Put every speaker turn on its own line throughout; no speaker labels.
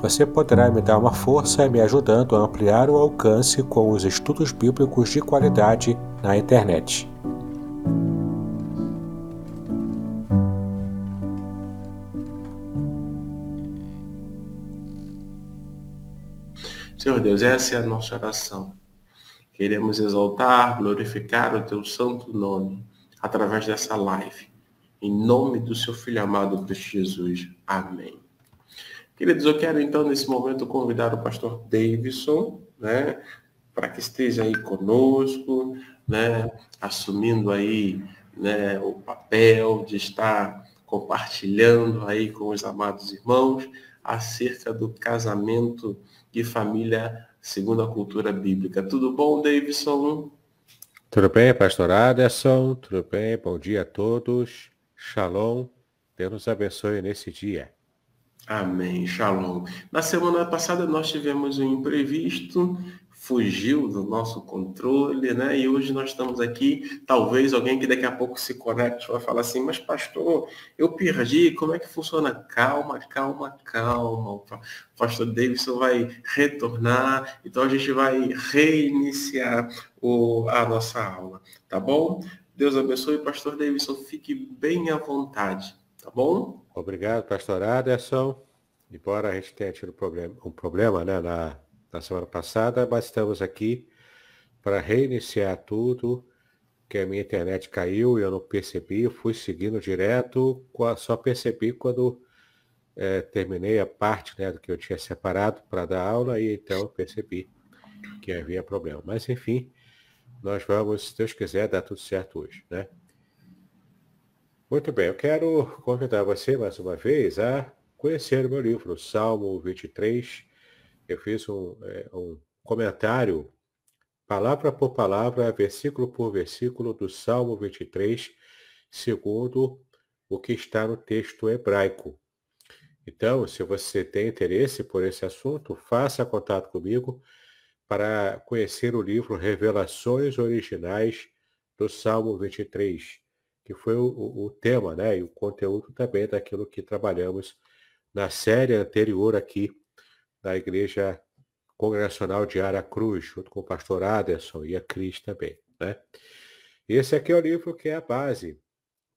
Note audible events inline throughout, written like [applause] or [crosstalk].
Você poderá me dar uma força me ajudando a ampliar o alcance com os estudos bíblicos de qualidade na internet.
Senhor Deus, essa é a nossa oração. Queremos exaltar, glorificar o teu santo nome através dessa live. Em nome do seu filho amado Cristo Jesus. Amém. Queridos, eu quero então nesse momento convidar o pastor Davidson, né, para que esteja aí conosco, né, assumindo aí né, o papel de estar compartilhando aí com os amados irmãos acerca do casamento de família segundo a cultura bíblica. Tudo bom, Davidson?
Tudo bem, pastor Aderson? Tudo bem? Bom dia a todos. Shalom. Deus nos abençoe nesse dia.
Amém. Shalom. Na semana passada nós tivemos um imprevisto fugiu do nosso controle, né? E hoje nós estamos aqui, talvez alguém que daqui a pouco se conecte vai falar assim, mas pastor, eu perdi, como é que funciona? Calma, calma, calma. O pastor Davidson vai retornar, então a gente vai reiniciar o, a nossa aula, tá bom? Deus abençoe, pastor Davidson, fique bem à vontade, tá bom?
Obrigado, pastor Aderson. Embora a gente tenha tido um problema, né, na na semana passada, mas estamos aqui para reiniciar tudo, que a minha internet caiu e eu não percebi, fui seguindo direto, só percebi quando é, terminei a parte né, do que eu tinha separado para dar aula e então eu percebi que havia problema. Mas enfim, nós vamos, se Deus quiser, dar tudo certo hoje, né? Muito bem, eu quero convidar você mais uma vez a conhecer meu livro, Salmo 23, eu fiz um, é, um comentário, palavra por palavra, versículo por versículo, do Salmo 23, segundo o que está no texto hebraico. Então, se você tem interesse por esse assunto, faça contato comigo para conhecer o livro Revelações Originais do Salmo 23, que foi o, o tema né, e o conteúdo também daquilo que trabalhamos na série anterior aqui da Igreja Congregacional de Aracruz, junto com o pastor Aderson e a Cris também. Né? Esse aqui é o livro que é a base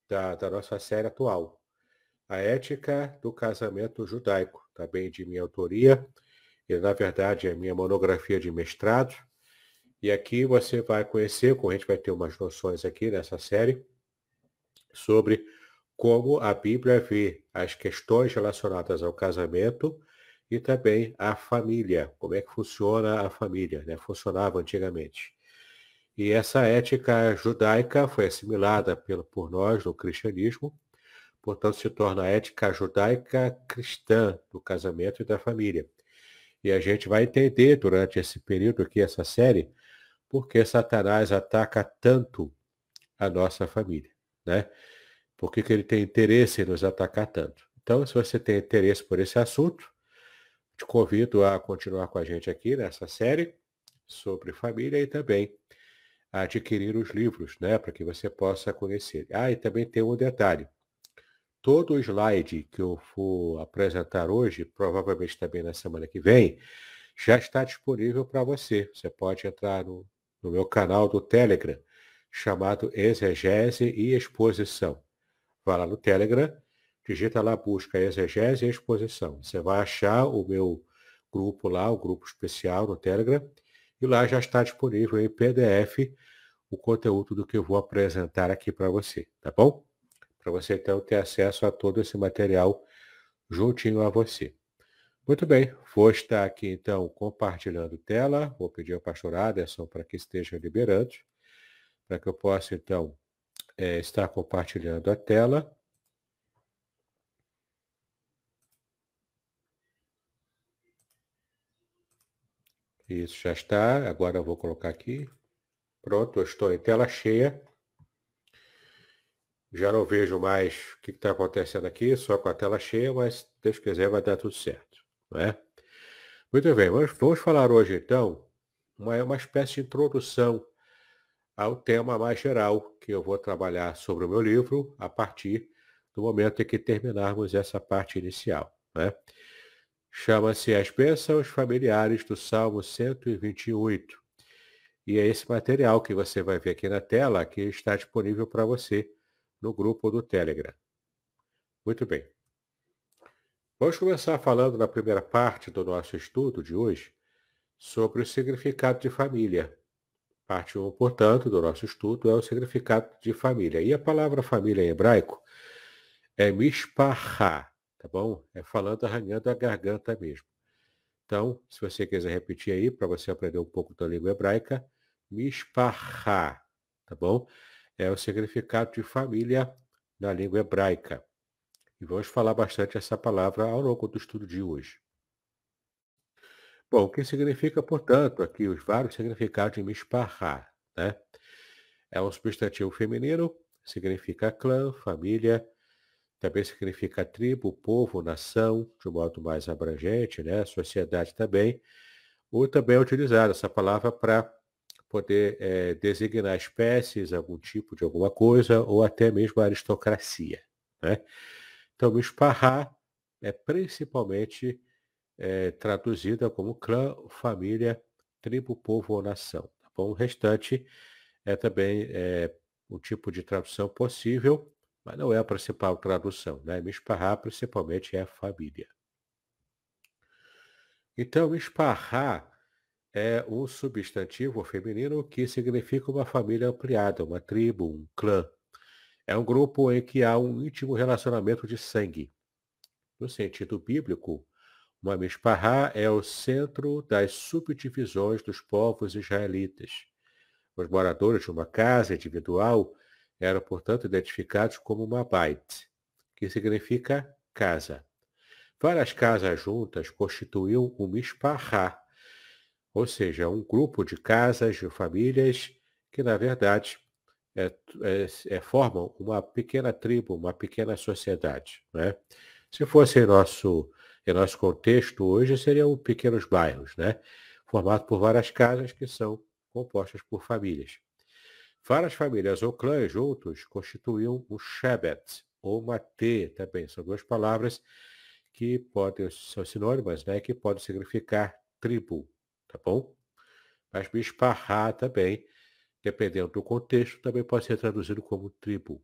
da, da nossa série atual. A Ética do Casamento Judaico, também de minha autoria, e na verdade é minha monografia de mestrado. E aqui você vai conhecer, a gente vai ter umas noções aqui nessa série, sobre como a Bíblia vê as questões relacionadas ao casamento e também a família, como é que funciona a família, né? funcionava antigamente. E essa ética judaica foi assimilada pelo, por nós no cristianismo, portanto se torna a ética judaica cristã do casamento e da família. E a gente vai entender durante esse período aqui, essa série, por que Satanás ataca tanto a nossa família, né? Por que, que ele tem interesse em nos atacar tanto? Então, se você tem interesse por esse assunto, te convido a continuar com a gente aqui nessa série sobre família e também a adquirir os livros, né, para que você possa conhecer. Ah, e também tem um detalhe. Todo o slide que eu for apresentar hoje, provavelmente também na semana que vem, já está disponível para você. Você pode entrar no, no meu canal do Telegram, chamado Exegese e Exposição. Vá lá no Telegram digita lá, busca exegese e exposição. Você vai achar o meu grupo lá, o grupo especial no Telegram, e lá já está disponível em PDF o conteúdo do que eu vou apresentar aqui para você, tá bom? Para você então ter acesso a todo esse material juntinho a você. Muito bem, vou estar aqui então compartilhando tela, vou pedir ao pastor Aderson para que esteja liberando, para que eu possa então é, estar compartilhando a tela. Isso já está. Agora eu vou colocar aqui. Pronto, eu estou em tela cheia. Já não vejo mais o que está acontecendo aqui, só com a tela cheia, mas se Deus quiser vai dar tudo certo. É? Muito bem, vamos, vamos falar hoje então uma, uma espécie de introdução ao tema mais geral que eu vou trabalhar sobre o meu livro a partir do momento em que terminarmos essa parte inicial. Né? Chama-se As Bênçãos Familiares do Salmo 128. E é esse material que você vai ver aqui na tela que está disponível para você no grupo do Telegram. Muito bem. Vamos começar falando na primeira parte do nosso estudo de hoje sobre o significado de família. Parte 1, portanto, do nosso estudo é o significado de família. E a palavra família em hebraico é mishpachá, tá bom? É falando arranhando a garganta mesmo. Então, se você quiser repetir aí, para você aprender um pouco da língua hebraica, mishpachá, tá bom? É o significado de família na língua hebraica. E vamos falar bastante essa palavra ao longo do estudo de hoje. Bom, o que significa, portanto, aqui os vários significados de mishpachá, né? É um substantivo feminino, significa clã, família, também significa tribo, povo, nação, de um modo mais abrangente, né? Sociedade também. Ou também é utilizada essa palavra para poder é, designar espécies, algum tipo de alguma coisa, ou até mesmo aristocracia, né? Então, mishpachá é principalmente é, traduzida como clã, família, tribo, povo ou nação. Tá bom? O restante é também é, um tipo de tradução possível, mas não é a principal tradução. Né? Mishpahá principalmente é família. Então, Mishpahá é um substantivo feminino que significa uma família ampliada, uma tribo, um clã. É um grupo em que há um íntimo relacionamento de sangue. No sentido bíblico, uma Mishpahá é o centro das subdivisões dos povos israelitas. Os moradores de uma casa individual eram, portanto, identificados como uma bait, que significa casa. Várias casas juntas constituíam um Mishpahá, ou seja, um grupo de casas, de famílias, que, na verdade, é, é, é, formam uma pequena tribo, uma pequena sociedade. Né? Se fosse nosso em nosso contexto hoje seriam pequenos bairros, né? Formados por várias casas que são compostas por famílias. Várias famílias ou clãs juntos constituíam o Shebet, ou Matê também. São duas palavras que podem, são sinônimas, né? Que podem significar tribo, tá bom? Mas Mishpahá também, dependendo do contexto, também pode ser traduzido como tribo.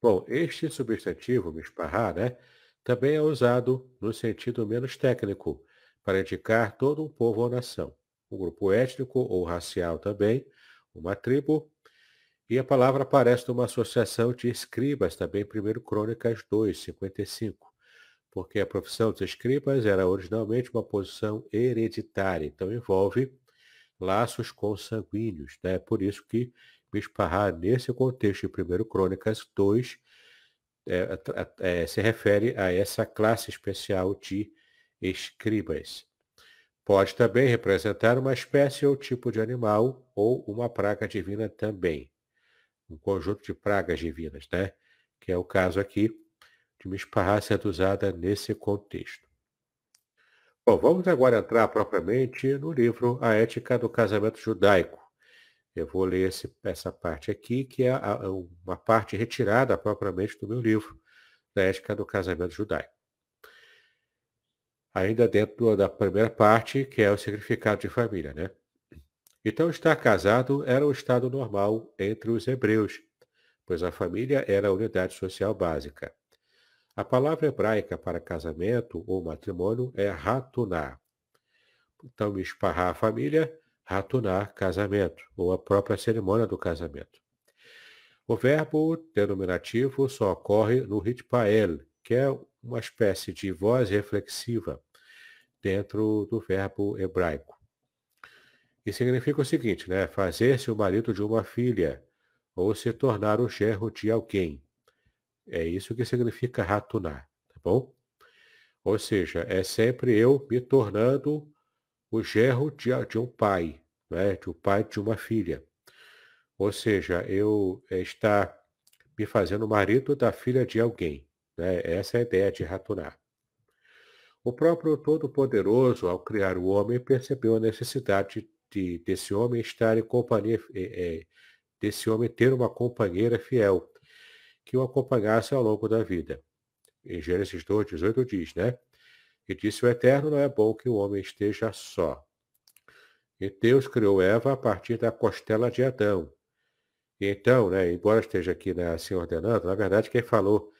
Bom, este substantivo, Mishpahá, né? Também é usado no sentido menos técnico, para indicar todo um povo ou nação, um grupo étnico ou racial também, uma tribo, e a palavra aparece numa associação de escribas, também 1 Crônicas 2, 55, porque a profissão dos escribas era originalmente uma posição hereditária, então envolve laços consanguíneos, né? Por isso que Mishpahá, nesse contexto de 1 Crônicas 2, é, é, se refere a essa classe especial de escribas. Pode também representar uma espécie ou tipo de animal ou uma praga divina também. Um conjunto de pragas divinas, né? Que é o caso aqui de esparra sendo usada nesse contexto. Bom, vamos agora entrar propriamente no livro A Ética do Casamento Judaico, eu vou ler esse, essa parte aqui, que é a, uma parte retirada propriamente do meu livro, da Ética do Casamento Judaico. Ainda dentro da primeira parte, que é o significado de família, né? Então, estar casado era o estado normal entre os hebreus, pois a família era a unidade social básica. A palavra hebraica para casamento ou matrimônio é ratuná. Então, esparrar a família ratunar casamento, ou a própria cerimônia do casamento. O verbo denominativo só ocorre no ritpael, que é uma espécie de voz reflexiva dentro do verbo hebraico. E significa o seguinte, né? Fazer-se o marido de uma filha, ou se tornar o gerro de alguém. É isso que significa ratunar, tá bom? Ou seja, é sempre eu me tornando o gerro de, de um pai, né? um pai de uma filha. Ou seja, eu é, estar me fazendo marido da filha de alguém. Né? Essa é a ideia de ratunar. O próprio Todo-Poderoso, ao criar o homem, percebeu a necessidade de, desse homem estar em companhia, é, é, desse homem ter uma companheira fiel, que o acompanhasse ao longo da vida. Em Gênesis 2, 18 diz, né? E disse o Eterno, não é bom que o homem esteja só. E Deus criou Eva a partir da costela de Adão. E então, né, embora esteja aqui né, assim ordenando, na verdade quem falou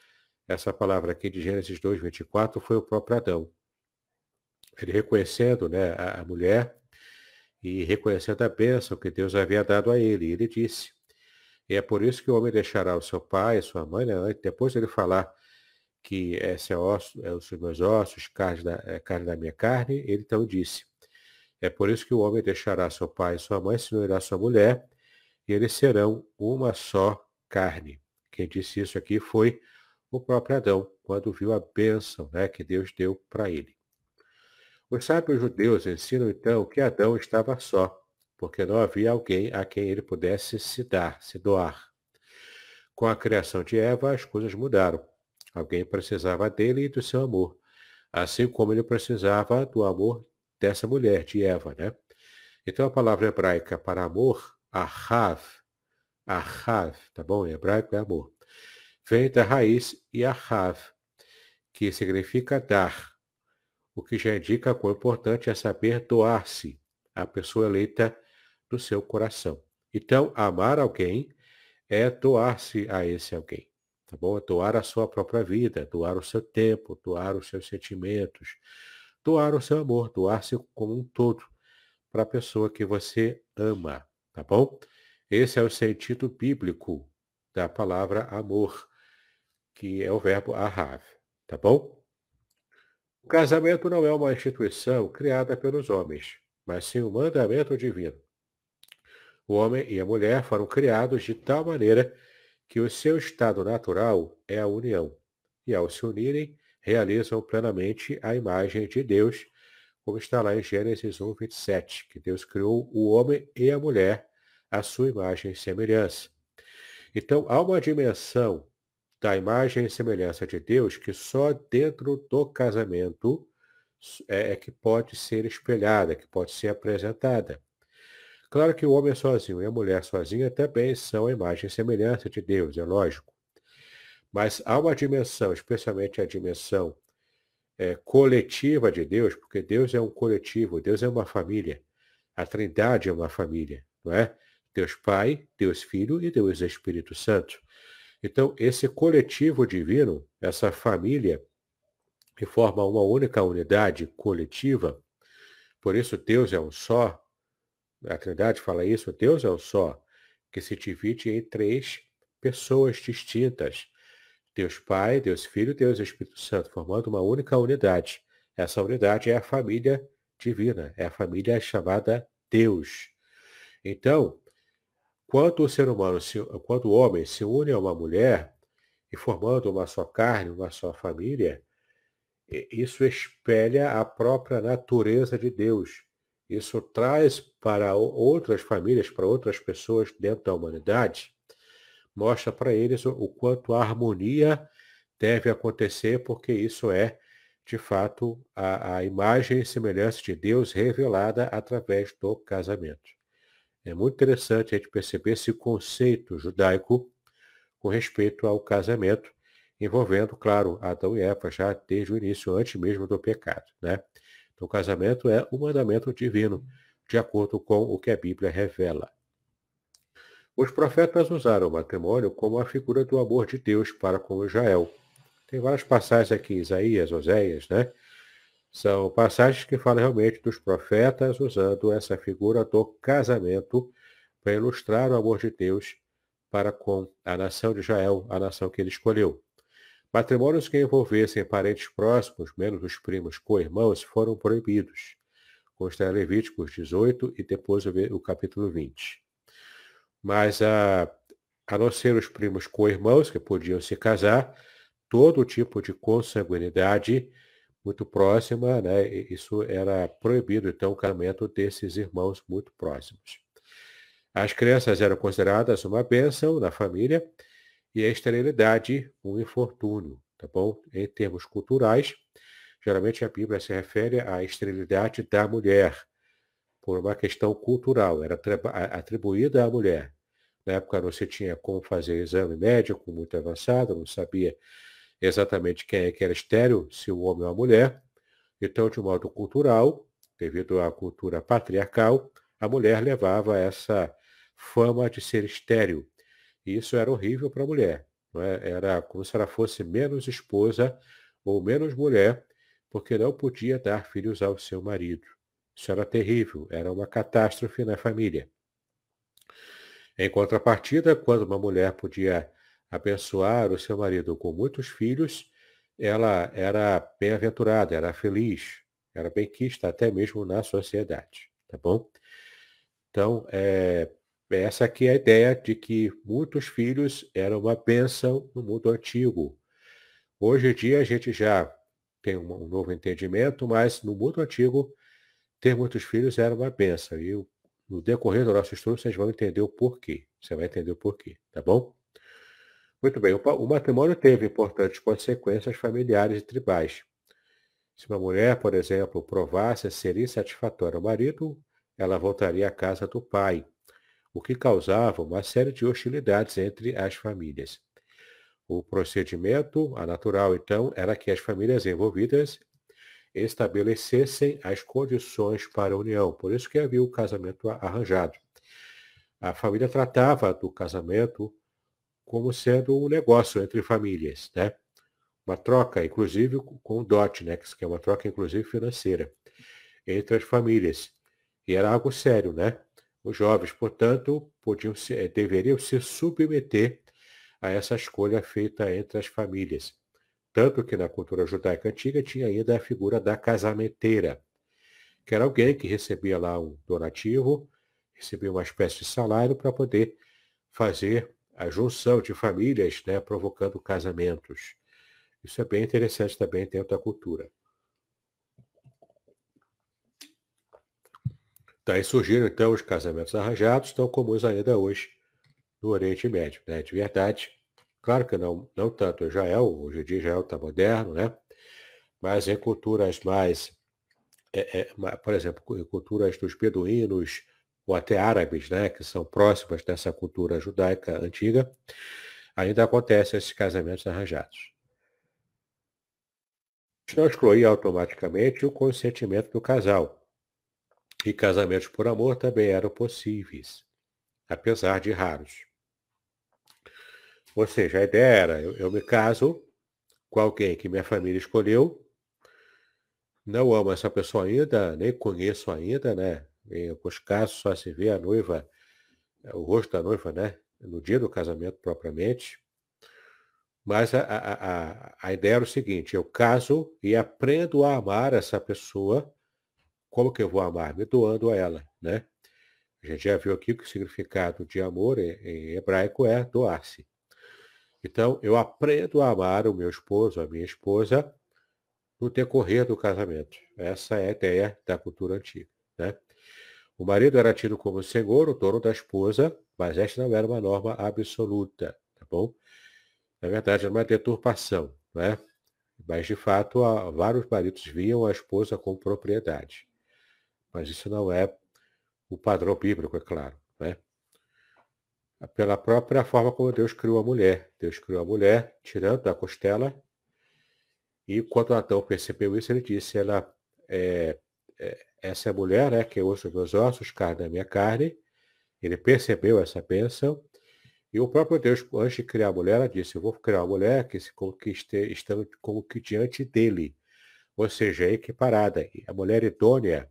essa palavra aqui de Gênesis 2, 24 foi o próprio Adão. Ele reconhecendo né, a, a mulher e reconhecendo a bênção que Deus havia dado a ele. E ele disse, e é por isso que o homem deixará o seu pai, a sua mãe, né, depois ele falar que esse é, osso, é os meus ossos, carne da, é carne da minha carne, ele então disse, é por isso que o homem deixará seu pai e sua mãe, se não irá sua mulher, e eles serão uma só carne. Quem disse isso aqui foi o próprio Adão, quando viu a bênção né, que Deus deu para ele. Os sábios judeus ensinam então que Adão estava só, porque não havia alguém a quem ele pudesse se dar, se doar. Com a criação de Eva, as coisas mudaram. Alguém precisava dele e do seu amor, assim como ele precisava do amor dessa mulher, de Eva, né? Então a palavra hebraica para amor, ahav, ahav, tá bom? Em hebraico é amor vem da raiz Yahav, que significa dar, o que já indica quão importante é saber doar-se à pessoa eleita do seu coração. Então, amar alguém é doar-se a esse alguém, tá bom? Doar a sua própria vida, doar o seu tempo, doar os seus sentimentos, doar o seu amor, doar-se como um todo para a pessoa que você ama, tá bom? Esse é o sentido bíblico da palavra amor que é o verbo ahav, tá bom? O casamento não é uma instituição criada pelos homens, mas sim um mandamento divino. O homem e a mulher foram criados de tal maneira que o seu estado natural é a união, e ao se unirem, realizam plenamente a imagem de Deus, como está lá em Gênesis 1, 27, que Deus criou o homem e a mulher à sua imagem e semelhança. Então, há uma dimensão da imagem e semelhança de Deus que só dentro do casamento é, é, que pode ser espelhada, que pode ser apresentada. Claro que o homem sozinho e a mulher sozinha também são a imagem e semelhança de Deus, é lógico. Mas há uma dimensão, especialmente a dimensão é, coletiva de Deus, porque Deus é um coletivo, Deus é uma família. A Trindade é uma família, não é? Deus Pai, Deus Filho e Deus Espírito Santo. Então, esse coletivo divino, essa família, que forma uma única unidade coletiva, por isso Deus é um só, a Trindade fala isso, Deus é um só, que se divide em três pessoas distintas. Deus Pai, Deus Filho, Deus Espírito Santo, formando uma única unidade. Essa unidade é a família divina, é a família chamada Deus. Então, quando o ser humano, quando o homem se une a uma mulher e formando uma só carne, uma só família, isso espelha a própria natureza de Deus. Isso traz para outras famílias, para outras pessoas dentro da humanidade, mostra para eles o quanto a harmonia deve acontecer, porque isso é, de fato, a, a imagem e semelhança de Deus revelada através do casamento. É muito interessante a gente perceber esse conceito judaico com respeito ao casamento, envolvendo, claro, Adão e Eva já desde o início, antes mesmo do pecado. Né? O casamento é um mandamento divino, de acordo com o que a Bíblia revela. Os profetas usaram o matrimônio como a figura do amor de Deus para com Israel. Tem várias passagens aqui, Isaías, Oséias, né? São passagens que falam realmente dos profetas usando essa figura do casamento para ilustrar o amor de Deus para com a nação de Israel, a nação que ele escolheu. Matrimônios que envolvessem parentes próximos, menos os primos co-irmãos, foram proibidos. Consta Levíticos 18 e depois o capítulo 20. Mas a, a não ser os primos co-irmãos que podiam se casar, todo tipo de consanguinidade muito próxima, né? Isso era proibido, então, o casamento desses irmãos muito próximos. As crianças eram consideradas uma bênção na família e a esterilidade, um infortúnio, tá bom? Em termos culturais, geralmente a Bíblia se refere à esterilidade da mulher, por uma questão cultural, era atribuída à mulher. Na época não se tinha como fazer exame médico muito avançado, não sabia exatamente quem é que era estéreo, se o homem ou a mulher. Então, de modo cultural, devido à cultura patriarcal, a mulher levava essa fama de ser estéreo. E isso era horrível para a mulher. É? Era como se ela fosse menos esposa ou menos mulher, porque não podia dar filhos ao seu marido. Isso era terrível, era uma catástrofe na família. Em contrapartida, quando uma mulher podia abençoar o seu marido com muitos filhos, ela era bem-aventurada, era feliz, era bem-quista até mesmo na sociedade, tá bom? Então, é, essa aqui é a ideia de que muitos filhos eram uma bênção no mundo antigo. Hoje em dia a gente já tem um novo entendimento, mas no mundo antigo ter muitos filhos era uma bênção. E no decorrer do nosso estudo vocês vão entender o porquê. Você vai entender o porquê, tá bom? Muito bem, o matrimônio teve importantes consequências familiares e tribais. Se uma mulher, por exemplo, provasse ser insatisfatória ao marido, ela voltaria à casa do pai o que causava uma série de hostilidades entre as famílias. O procedimento, a natural então, era que as famílias envolvidas estabelecessem as condições para a união. Por isso que havia o casamento arranjado. A família tratava do casamento como sendo um negócio entre famílias, né? Uma troca, inclusive com o dote, né? Que é uma troca, inclusive, financeira entre as famílias. E era algo sério, né? Os jovens, portanto, podiam se, eh, deveriam se submeter a essa escolha feita entre as famílias. Tanto que na cultura judaica antiga tinha ainda a figura da casamenteira, que era alguém que recebia lá um donativo, recebia uma espécie de salário para poder fazer a junção de famílias, né, provocando casamentos. Isso é bem interessante também dentro da cultura. Daí surgiram então os casamentos arranjados, tão comuns ainda hoje no Oriente Médio, né? De verdade. Claro que não, não tanto Israel, hoje em dia Israel está moderno, né? Mas em culturas mais, é, é, por exemplo, em culturas dos beduínos, ou até árabes, né? Que são próximas dessa cultura judaica antiga, ainda acontecem esses casamentos arranjados. Não exclui automaticamente o consentimento do casal e casamentos por amor também eram possíveis, apesar de raros. Ou seja, a ideia era, eu, eu me caso com alguém que minha família escolheu, não amo essa pessoa ainda, nem conheço ainda, né? Em alguns casos só se vê a noiva, o rosto da noiva, né? No dia do casamento propriamente. Mas a, a, a, a ideia era o seguinte, eu caso e aprendo a amar essa pessoa como que eu vou amar? Me doando a ela, né? A gente já viu aqui que o significado de amor em hebraico é doar-se. Então, eu aprendo a amar o meu esposo, a minha esposa, no decorrer do casamento. Essa é a ideia da cultura antiga. Né? O marido era tido como senhor, o dono da esposa, mas esta não era uma norma absoluta, tá bom? Na verdade, era uma deturpação, né? Mas, de fato, vários maridos viam a esposa como propriedade. Mas isso não é o padrão bíblico, é claro. Né? Pela própria forma como Deus criou a mulher. Deus criou a mulher tirando da costela. E quando Adão percebeu isso, ele disse, ela, é, é, essa é a mulher, né, que é osso dos meus ossos, carne da minha carne. Ele percebeu essa bênção. E o próprio Deus, antes de criar a mulher, ela disse, eu vou criar uma mulher que se conquiste, estando como que diante dele ou seja, é equiparada. A mulher idônea,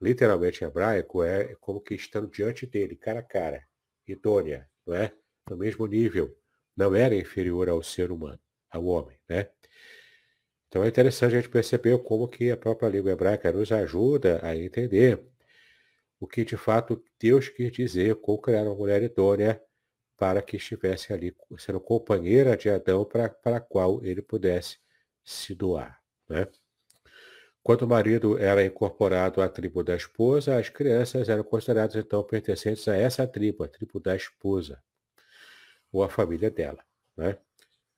literalmente em hebraico, é como que estando diante dele, cara a cara, idônea, não é? No mesmo nível, não era inferior ao ser humano, ao homem, né? Então é interessante a gente perceber como que a própria língua hebraica nos ajuda a entender o que de fato Deus quis dizer com criar uma mulher idônea para que estivesse ali sendo companheira de Adão para, para a qual ele pudesse se doar. Né? Quando o marido era incorporado à tribo da esposa, as crianças eram consideradas então pertencentes a essa tribo, a tribo da esposa, ou a família dela. Né?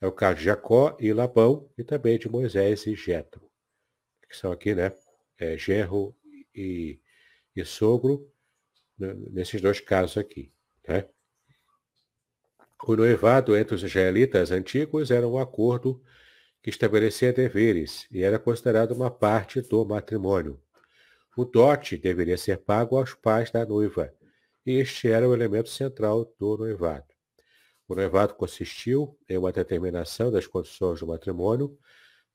É o caso de Jacó e Labão, e também de Moisés e Jetro, que são aqui, né? É, genro e, e sogro, né? nesses dois casos aqui. Né? O noivado entre os israelitas antigos era um acordo que estabelecia deveres e era considerado uma parte do matrimônio. O dote deveria ser pago aos pais da noiva, e este era o elemento central do noivado. O noivado consistiu em uma determinação das condições do matrimônio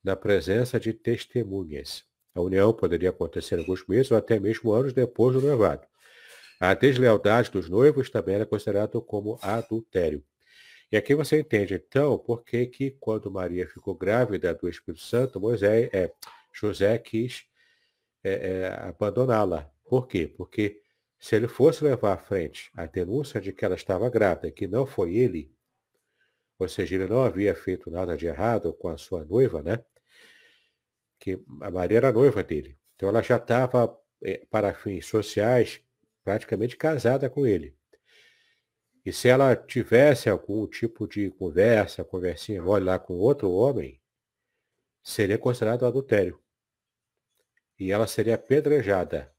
na presença de testemunhas. A união poderia acontecer alguns meses ou até mesmo anos depois do noivado. A deslealdade dos noivos também era considerada como adultério. E aqui você entende, então, por que que quando Maria ficou grávida do Espírito Santo, Moisés, é, José quis é, é, abandoná-la. Por quê? Porque se ele fosse levar à frente a denúncia de que ela estava grávida, que não foi ele, ou seja, ele não havia feito nada de errado com a sua noiva, né? Que a Maria era noiva dele. Então ela já estava, é, para fins sociais, praticamente casada com ele. E se ela tivesse algum tipo de conversa, conversinha mole lá com outro homem, seria considerado adultério. E ela seria apedrejada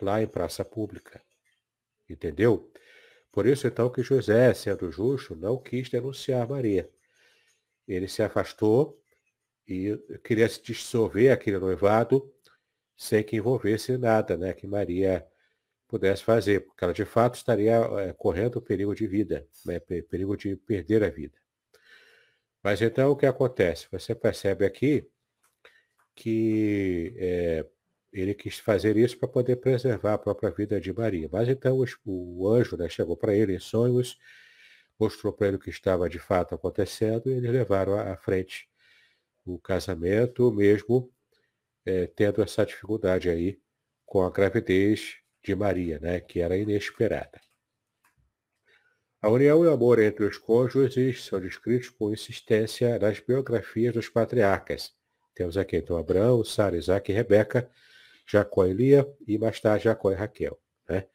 lá em praça pública. Entendeu? Por isso, então, que José, sendo justo, não quis denunciar Maria. Ele se afastou e queria se dissolver aquele noivado sem que envolvesse nada, né? Que Maria pudesse fazer, porque ela de fato estaria é, correndo perigo de vida, né, perigo de perder a vida. Mas então o que acontece? Você percebe aqui que é, ele quis fazer isso para poder preservar a própria vida de Maria. Mas então o, o anjo né, chegou para ele em sonhos, mostrou para ele o que estava de fato acontecendo e eles levaram à frente o casamento, mesmo é, tendo essa dificuldade aí com a gravidez de Maria, né, que era inesperada. A união e o amor entre os cônjuges são descritos com insistência nas biografias dos patriarcas. Temos aqui então Abraão, Sara, Isaac e Rebeca, Jacó e Lia e mais tarde Jacó e Raquel. Né?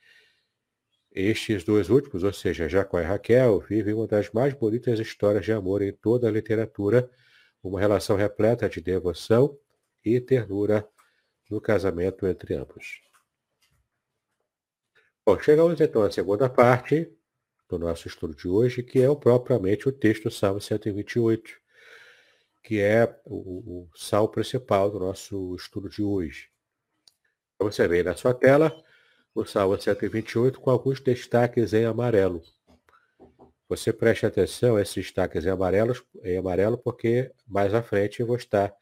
Estes dois últimos, ou seja, Jacó e Raquel, vivem uma das mais bonitas histórias de amor em toda a literatura, uma relação repleta de devoção e ternura no casamento entre ambos. Bom, chegamos então à segunda parte do nosso estudo de hoje, que é o, propriamente o texto do Salmo 128, que é o, o salmo principal do nosso estudo de hoje. Então, você vê na sua tela o Salmo 128 com alguns destaques em amarelo. Você preste atenção a esses destaques em, em amarelo, porque mais à frente eu vou estar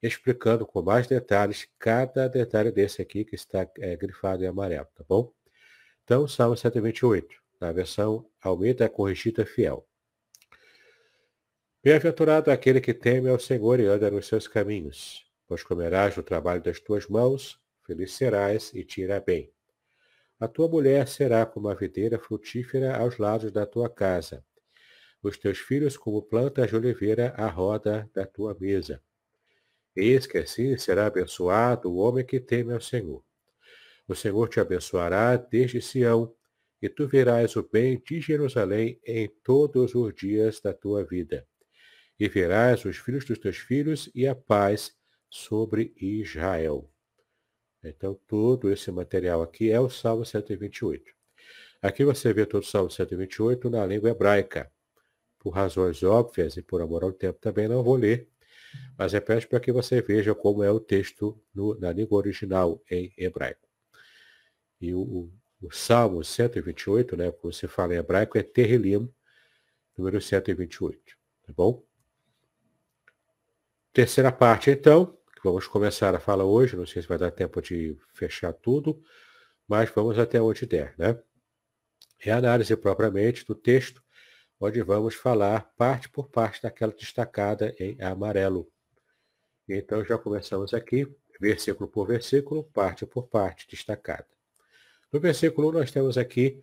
explicando com mais detalhes cada detalhe desse aqui que está é, grifado em amarelo, tá bom? Então, Salmo 128, na versão Almeida Corrigida Fiel. Bem-aventurado aquele que teme ao Senhor e anda nos seus caminhos, pois comerás o trabalho das tuas mãos, feliz serás e te irá bem. A tua mulher será como a videira frutífera aos lados da tua casa, os teus filhos como plantas de oliveira à roda da tua mesa. Eis que assim será abençoado o homem que teme ao Senhor. O Senhor te abençoará desde Sião, e tu verás o bem de Jerusalém em todos os dias da tua vida. E verás os filhos dos teus filhos e a paz sobre Israel. Então, todo esse material aqui é o Salmo 128. Aqui você vê todo o Salmo 128 na língua hebraica. Por razões óbvias e por amor ao tempo também não vou ler, mas repete para que você veja como é o texto no, na língua original em hebraico. E o, o Salmo 128, né, como você fala em hebraico, é Terrilim, número 128, tá bom? Terceira parte, então, que vamos começar a fala hoje. Não sei se vai dar tempo de fechar tudo, mas vamos até onde der, né? É a análise propriamente do texto, onde vamos falar parte por parte daquela destacada em amarelo. Então já começamos aqui, versículo por versículo, parte por parte destacada. No versículo 1 nós temos aqui,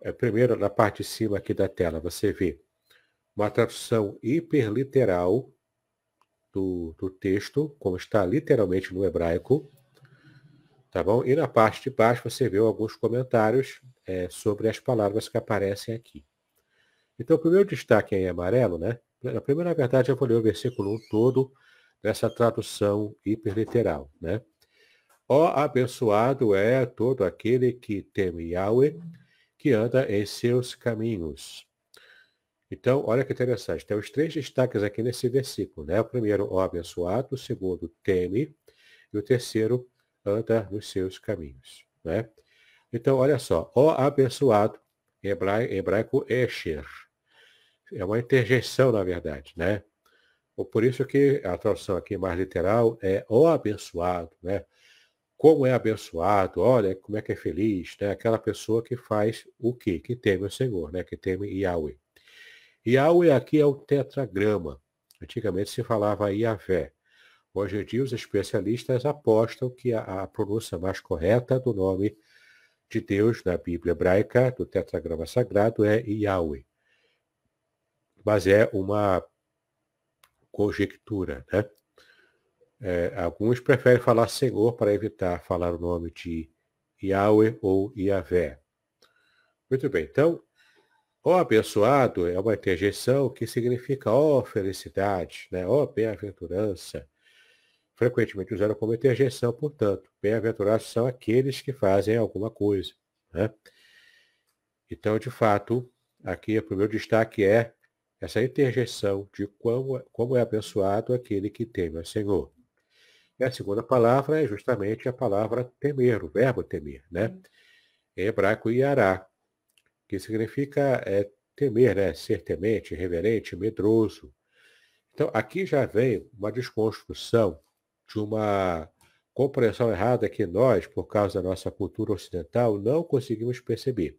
é, primeiro na parte de cima aqui da tela, você vê uma tradução hiperliteral do, do texto, como está literalmente no hebraico, tá bom? E na parte de baixo você vê alguns comentários é, sobre as palavras que aparecem aqui. Então, o primeiro destaque em amarelo, né? Na primeira, na verdade, eu vou ler o versículo 1 todo nessa tradução hiperliteral, né? Ó abençoado é todo aquele que teme Yahweh, que anda em seus caminhos. Então, olha que interessante. Tem os três destaques aqui nesse versículo, né? O primeiro, ó abençoado, o segundo, teme, e o terceiro, anda nos seus caminhos, né? Então, olha só, ó abençoado, em hebraico, Esher. É uma interjeição, na verdade, né? Por isso que a tradução aqui mais literal é ó abençoado, né? Como é abençoado, olha como é que é feliz, né? Aquela pessoa que faz o quê? Que teme o Senhor, né? Que teme Yahweh. Yahweh aqui é o tetragrama. Antigamente se falava Yahvé. Hoje em dia os especialistas apostam que a, a pronúncia mais correta do nome de Deus na Bíblia hebraica, do tetragrama sagrado, é Yahweh. Mas é uma conjectura, né? É, alguns preferem falar Senhor para evitar falar o nome de Yahweh ou Yahvé. Muito bem, então, ó abençoado é uma interjeição que significa ó felicidade, né? ó bem-aventurança. Frequentemente usada como interjeição, portanto, bem-aventurados são aqueles que fazem alguma coisa. Né? Então, de fato, aqui o primeiro destaque é essa interjeição de como, como é abençoado aquele que teme ao Senhor. E a segunda palavra é justamente a palavra temer, o verbo temer, né? Em hebraico, iará, que significa é, temer, né? Ser temente, reverente, medroso. Então, aqui já vem uma desconstrução de uma compreensão errada que nós, por causa da nossa cultura ocidental, não conseguimos perceber.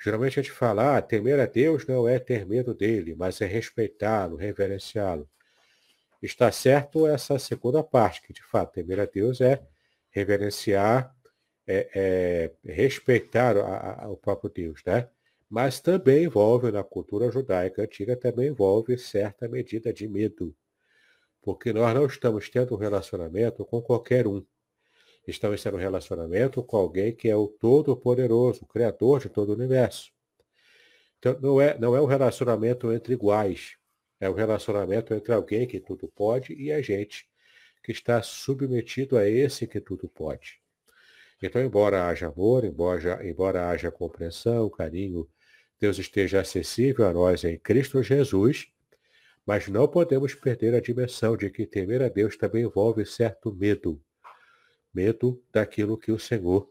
Geralmente a gente fala, ah, temer a Deus não é ter medo dele, mas é respeitá-lo, reverenciá-lo. Está certo essa segunda parte, que de fato temer a Deus é reverenciar, é, é respeitar a, a, o próprio Deus, né? Mas também envolve, na cultura judaica antiga, também envolve certa medida de medo. Porque nós não estamos tendo um relacionamento com qualquer um estão em um relacionamento com alguém que é o Todo-Poderoso, o Criador de todo o universo. Então, não é, não é um relacionamento entre iguais. É um relacionamento entre alguém que tudo pode e a gente que está submetido a esse que tudo pode. Então, embora haja amor, embora, embora haja compreensão, carinho, Deus esteja acessível a nós em Cristo Jesus, mas não podemos perder a dimensão de que temer a Deus também envolve certo medo medo daquilo que o Senhor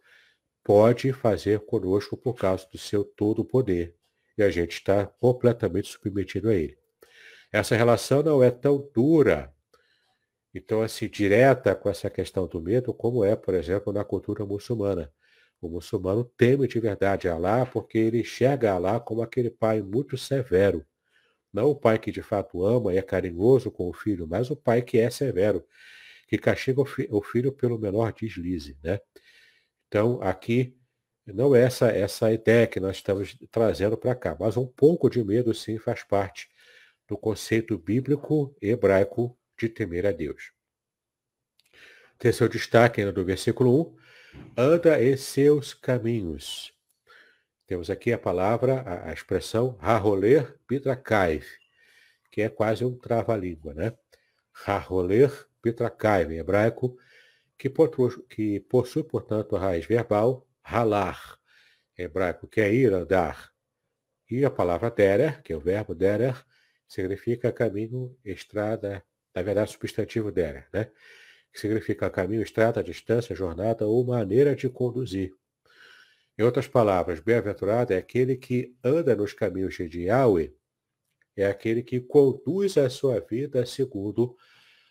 pode fazer conosco por causa do seu todo poder. E a gente está completamente submetido a ele. Essa relação não é tão dura, então assim, direta com essa questão do medo, como é, por exemplo, na cultura muçulmana. O muçulmano teme de verdade Alá porque ele enxerga Alá como aquele pai muito severo. Não o pai que de fato ama e é carinhoso com o filho, mas o pai que é severo, que castiga o, filho pelo menor deslize. Né? Então, aqui não é essa, essa ideia que nós estamos trazendo para cá, mas um pouco de medo sim faz parte do conceito bíblico hebraico de temer a Deus. Terceiro destaque ainda do versículo 1, anda em seus caminhos. Temos aqui a palavra, a, a expressão Haroler Bidrakaiv, que é quase um trava-língua, né? Haroler Pitracaiva, em hebraico, que, que possui, portanto, a raiz verbal ralar, hebraico, que é ir, andar. E a palavra derer, que é o verbo derer, significa caminho, estrada, na verdade, substantivo derer, né? Que significa caminho, estrada, distância, jornada ou maneira de conduzir. Em outras palavras, bem-aventurado é aquele que anda nos caminhos de Yahweh, é aquele que conduz a sua vida segundo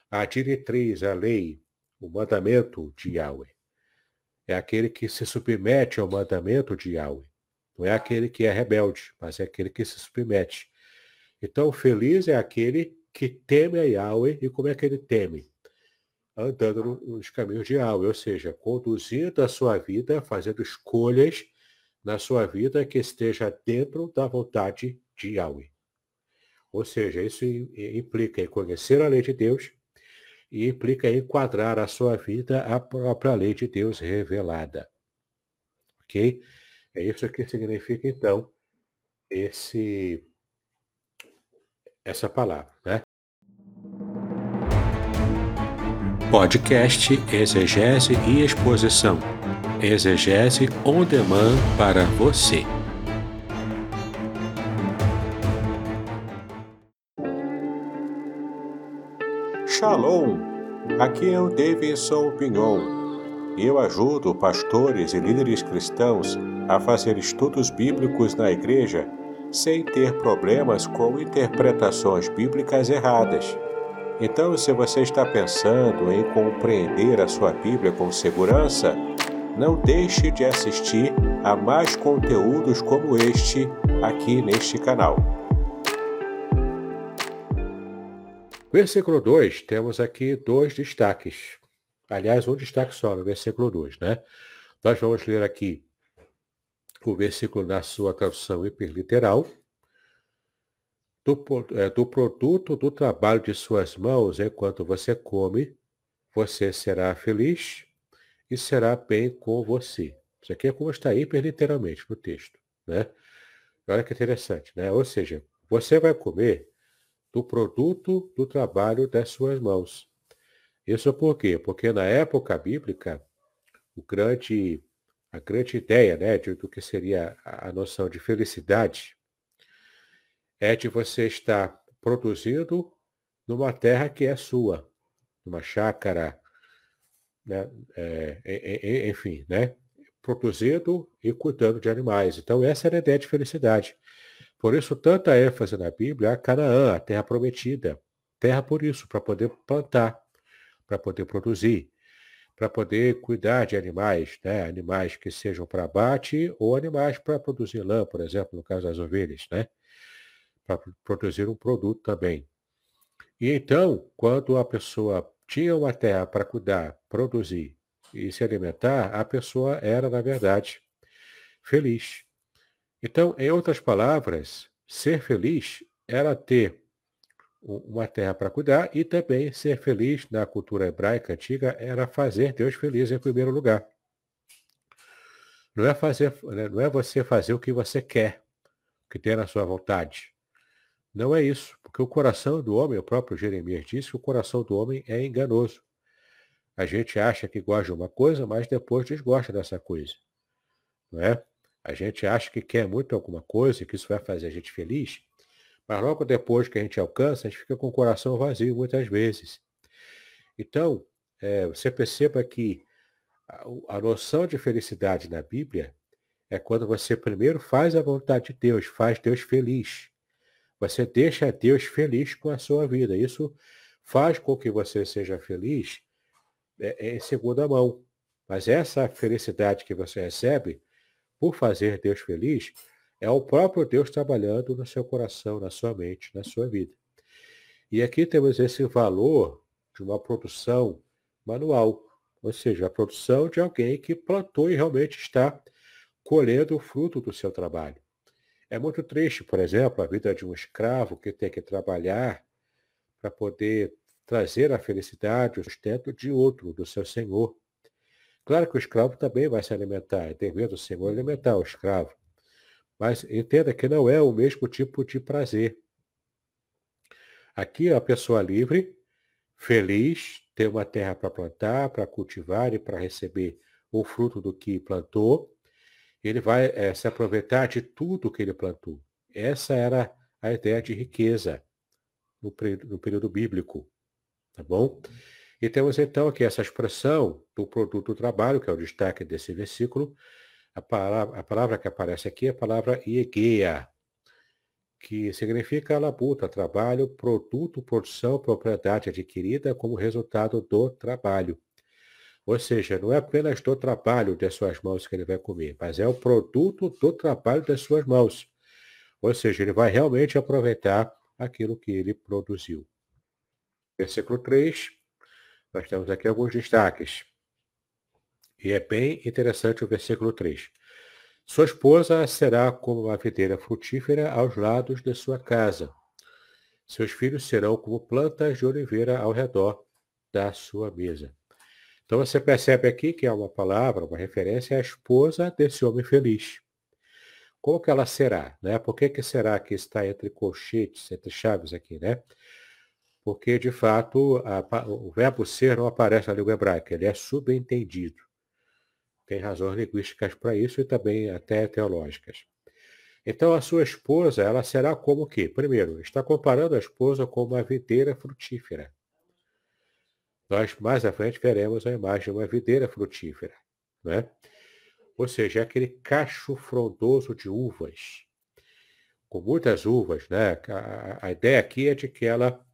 a diretriz, a lei, o mandamento de Yahweh. É aquele que se submete ao mandamento de Yahweh. Não é aquele que é rebelde, mas é aquele que se submete. Então, feliz é aquele que teme a Yahweh. E como é que ele teme? Andando nos caminhos de Yahweh, ou seja, conduzindo a sua vida, fazendo escolhas na sua vida que esteja dentro da vontade de Yahweh. Ou seja, isso implica em conhecer a lei de Deus e implica enquadrar a sua vida à própria lei de Deus revelada. Ok? É isso que significa, então, esse, essa palavra, né? Podcast Exegese e Exposição. Exegese on demand para você. Shalom! Aqui é o Davidson Pinhon. Eu ajudo pastores e líderes cristãos a fazer estudos bíblicos na igreja sem ter problemas com interpretações bíblicas erradas. Então, se você está pensando em compreender a sua Bíblia com segurança, não deixe de assistir a mais conteúdos como este aqui neste canal. Versículo 2, temos aqui dois destaques. Aliás, um destaque só no versículo 2, né? Nós vamos ler aqui o versículo na sua tradução hiperliteral. Do, é, do produto do trabalho de suas mãos, enquanto você come, você será feliz e será bem com você. Isso aqui é como está hiperliteralmente no texto, né? Olha que interessante, né? Ou seja, você vai comer do produto do trabalho das suas mãos. Isso por quê? Porque na época bíblica, o grande, a grande ideia né, de, do que seria a noção de felicidade é de você estar produzindo numa terra que é sua, numa chácara, né, é, enfim, né, produzindo e cuidando de animais. Então essa era a ideia de felicidade. Por isso, tanta ênfase na Bíblia a Canaã, a terra prometida. Terra por isso, para poder plantar, para poder produzir, para poder cuidar de animais, né? animais que sejam para abate ou animais para produzir lã, por exemplo, no caso das ovelhas, né? para produzir um produto também. E então, quando a pessoa tinha uma terra para cuidar, produzir e se alimentar, a pessoa era, na verdade, feliz. Então, em outras palavras, ser feliz era ter uma terra para cuidar e também ser feliz na cultura hebraica antiga era fazer Deus feliz em primeiro lugar. Não é, fazer, né, não é você fazer o que você quer, o que tem na sua vontade. Não é isso, porque o coração do homem, o próprio Jeremias disse que o coração do homem é enganoso. A gente acha que gosta de uma coisa, mas depois desgosta dessa coisa. Não é? A gente acha que quer muito alguma coisa, que isso vai fazer a gente feliz, mas logo depois que a gente alcança, a gente fica com o coração vazio muitas vezes. Então, é, você perceba que a, a noção de felicidade na Bíblia é quando você primeiro faz a vontade de Deus, faz Deus feliz. Você deixa Deus feliz com a sua vida. Isso faz com que você seja feliz é, é, em segunda mão. Mas essa felicidade que você recebe por fazer Deus feliz, é o próprio Deus trabalhando no seu coração, na sua mente, na sua vida. E aqui temos esse valor de uma produção manual, ou seja, a produção de alguém que plantou e realmente está colhendo o fruto do seu trabalho. É muito triste, por exemplo, a vida de um escravo que tem que trabalhar para poder trazer a felicidade, o sustento de outro, do seu senhor. Claro que o escravo também vai se alimentar, é dever do Senhor alimentar o escravo. Mas entenda que não é o mesmo tipo de prazer. Aqui a pessoa livre, feliz, tem uma terra para plantar, para cultivar e para receber o fruto do que plantou. Ele vai é, se aproveitar de tudo que ele plantou. Essa era a ideia de riqueza no, no período bíblico. Tá bom? E temos então aqui essa expressão do produto do trabalho, que é o destaque desse versículo. A palavra, a palavra que aparece aqui é a palavra iegeia, que significa labuta, trabalho, produto, produção, propriedade adquirida como resultado do trabalho. Ou seja, não é apenas do trabalho das suas mãos que ele vai comer, mas é o produto do trabalho das suas mãos. Ou seja, ele vai realmente aproveitar aquilo que ele produziu. Versículo 3, nós temos aqui alguns destaques. E é bem interessante o versículo 3. Sua esposa será como uma videira frutífera aos lados de sua casa. Seus filhos serão como plantas de oliveira ao redor da sua mesa. Então você percebe aqui que é uma palavra, uma referência à esposa desse homem feliz. Como que ela será? Né? Por que, que será que está entre colchetes, entre chaves aqui, né? Porque, de fato, a, o verbo ser não aparece na língua hebraica, ele é subentendido. Tem razões linguísticas para isso e também até teológicas. Então, a sua esposa, ela será como o quê? Primeiro, está comparando a esposa com uma videira frutífera. Nós, mais à frente, veremos a imagem de uma videira frutífera. Né? Ou seja, é aquele cacho frondoso de uvas. Com muitas uvas, né? A, a, ideia aqui é de que ela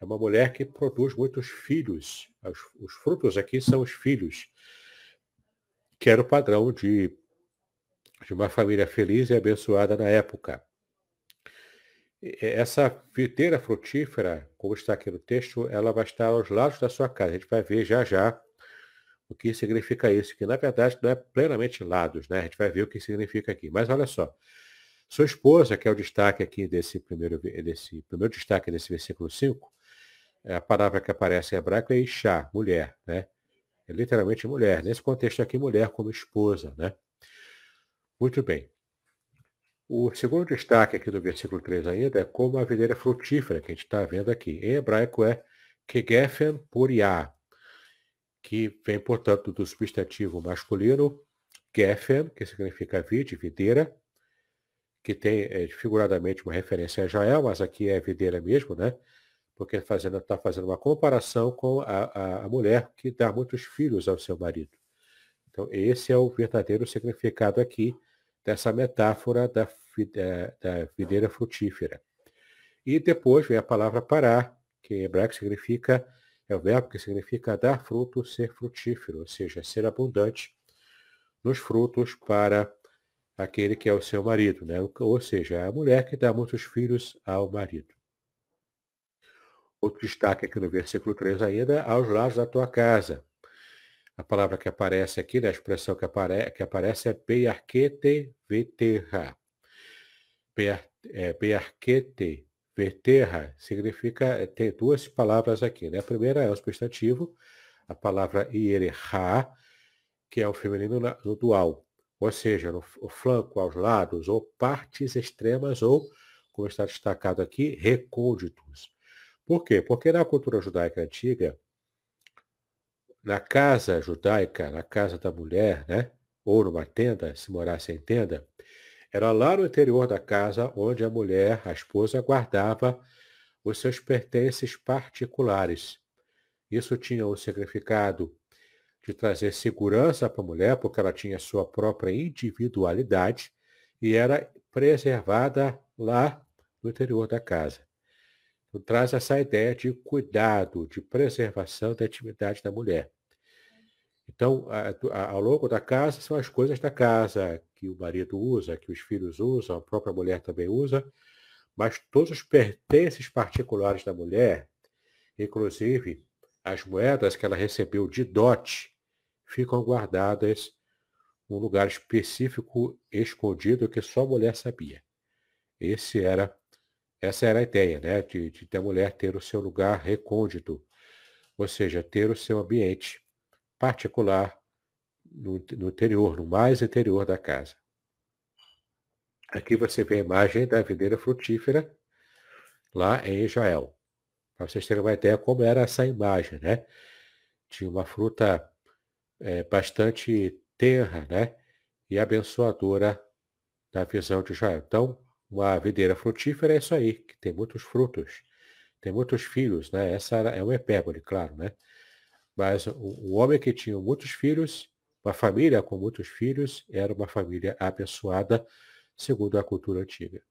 é uma mulher que produz muitos filhos. Os, os frutos aqui são os filhos que era o padrão de, de uma família feliz e abençoada na época. Essa videira frutífera, como está aqui no texto, ela vai estar aos lados da sua casa. A gente vai ver já já o que significa isso, que na verdade não é plenamente lados, né? A gente vai ver o que significa aqui. Mas olha só, sua esposa, que é o destaque aqui desse primeiro, desse primeiro destaque desse versículo 5, é a palavra que aparece em hebraico é Ishá, mulher, né? É literalmente mulher. Nesse contexto aqui, mulher como esposa, né? Muito bem. O segundo destaque aqui do versículo 3 ainda é como a videira frutífera que a gente está vendo aqui. Em hebraico é Kegefen Puriah, que vem, portanto, do substantivo masculino Gefen, que significa vide, videira, que tem é, figuradamente uma referência a Israel, mas aqui é videira mesmo, né? Porque está fazendo, fazendo uma comparação com a, a, mulher que dá muitos filhos ao seu marido. Então, esse é o verdadeiro significado aqui dessa metáfora da, da, da videira frutífera. E depois vem a palavra parar, que em hebraico significa, é o verbo que significa dar fruto, ser frutífero, ou seja, ser abundante nos frutos para aquele que é o seu marido, né? ou seja, a mulher que dá muitos filhos ao marido. Outro destaque aqui no versículo 3 ainda, aos lados da tua casa. A palavra que aparece aqui, né, a expressão que, apare, que aparece é Bearquete veterra. Bearquete veterra significa, é, tem duas palavras aqui. Né? A primeira é o substantivo, a palavra iererra, que é o feminino no dual, ou seja, no o flanco, aos lados, ou partes extremas, ou, como está destacado aqui, recônditos. Por quê? Porque na cultura judaica antiga, na casa judaica, na casa da mulher, né? ou numa tenda, se morasse em tenda, era lá no interior da casa onde a mulher, a esposa, guardava os seus pertences particulares. Isso tinha o significado de trazer segurança para a mulher, porque ela tinha sua própria individualidade e era preservada lá no interior da casa traz essa ideia de cuidado, de preservação da intimidade da mulher. Então, ao longo da casa, são as coisas da casa que o marido usa, que os filhos usam, a própria mulher também usa, mas todos os pertences particulares da mulher, inclusive as moedas que ela recebeu de dote, ficam guardadas num lugar específico, escondido, que só a mulher sabia. Esse era essa era a ideia, né? De, de a mulher ter o seu lugar recôndito, ou seja, ter o seu ambiente particular no, no interior, no mais interior da casa. Aqui você vê a imagem da videira frutífera lá em Israel. Para vocês terem uma ideia como era essa imagem, né? Tinha uma fruta é, bastante terra, né? E abençoadora da visão de Israel. Então, uma videira frutífera é isso aí, que tem muitos frutos, tem muitos filhos, né? Essa é uma hipérbole, claro, né? Mas o, homem que tinha muitos filhos, uma família com muitos filhos, era uma família abençoada, segundo a cultura antiga.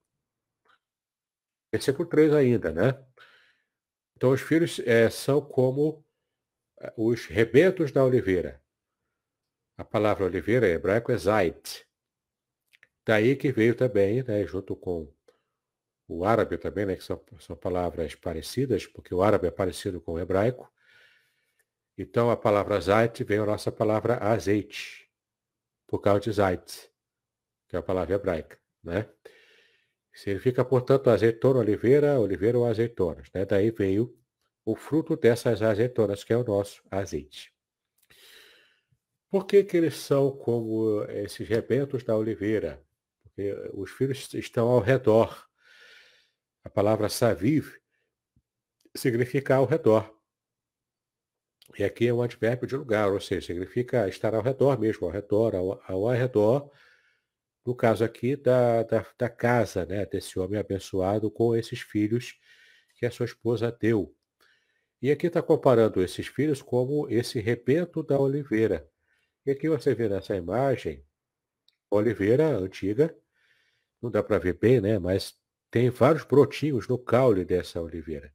Versículo 3 ainda, né? Então os filhos é, são como eh, os rebentos da oliveira. A palavra oliveira em hebraico é zait. Daí que veio também, né, junto com o árabe também, né, que são, são palavras parecidas, porque o árabe é parecido com o hebraico. Então a palavra zait vem a nossa palavra azeite, por causa de zait, que é a palavra hebraica, né? Significa, portanto, azeitona, oliveira, oliveira ou azeitonas. Né? Daí veio o fruto dessas azeitonas, que é o nosso azeite. Por que, que eles são como esses rebentos da oliveira? Porque os filhos estão ao redor. A palavra saviv significa ao redor. E aqui é um advérbio de lugar, ou seja, significa estar ao redor mesmo, ao redor, ao, ao redor no caso aqui da, da, da, casa, né, desse homem abençoado com esses filhos que a sua esposa deu. E aqui está comparando esses filhos como esse rebento da oliveira. E aqui você vê nessa imagem, oliveira antiga, não dá para ver bem, né, mas tem vários brotinhos no caule dessa oliveira.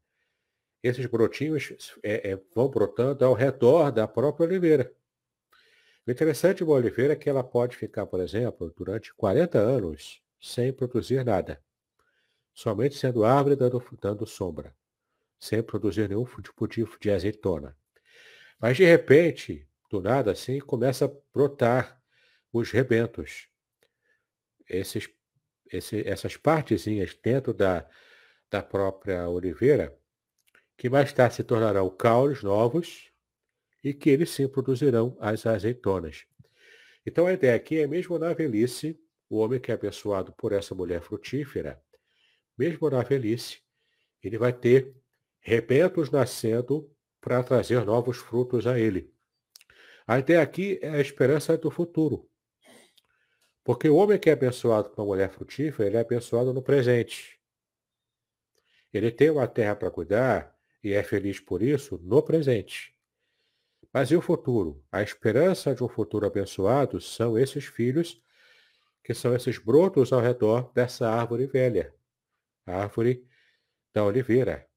Esses brotinhos é, é, vão brotando ao redor da própria oliveira. O interessante de uma oliveira é que ela pode ficar, por exemplo, durante 40 anos sem produzir nada. Somente sendo árvore dando, dando sombra. Sem produzir nenhum tipo de, de azeitona. Mas de repente, do nada assim, começa a brotar os rebentos. Esses, esse, essas partezinhas dentro da, da própria oliveira, que mais tarde se tornarão caules novos, e que eles sim produzirão as azeitonas. Então a ideia aqui é mesmo na velhice, o homem que é abençoado por essa mulher frutífera, mesmo na velhice, ele vai ter rebentos nascendo para trazer novos frutos a ele. A ideia aqui é a esperança do futuro. Porque o homem que é abençoado com a mulher frutífera, ele é abençoado no presente. Ele tem uma terra para cuidar e é feliz por isso no presente. Mas e o futuro? A esperança de um futuro abençoado são esses filhos, que são esses brotos ao redor dessa árvore velha, a árvore da oliveira.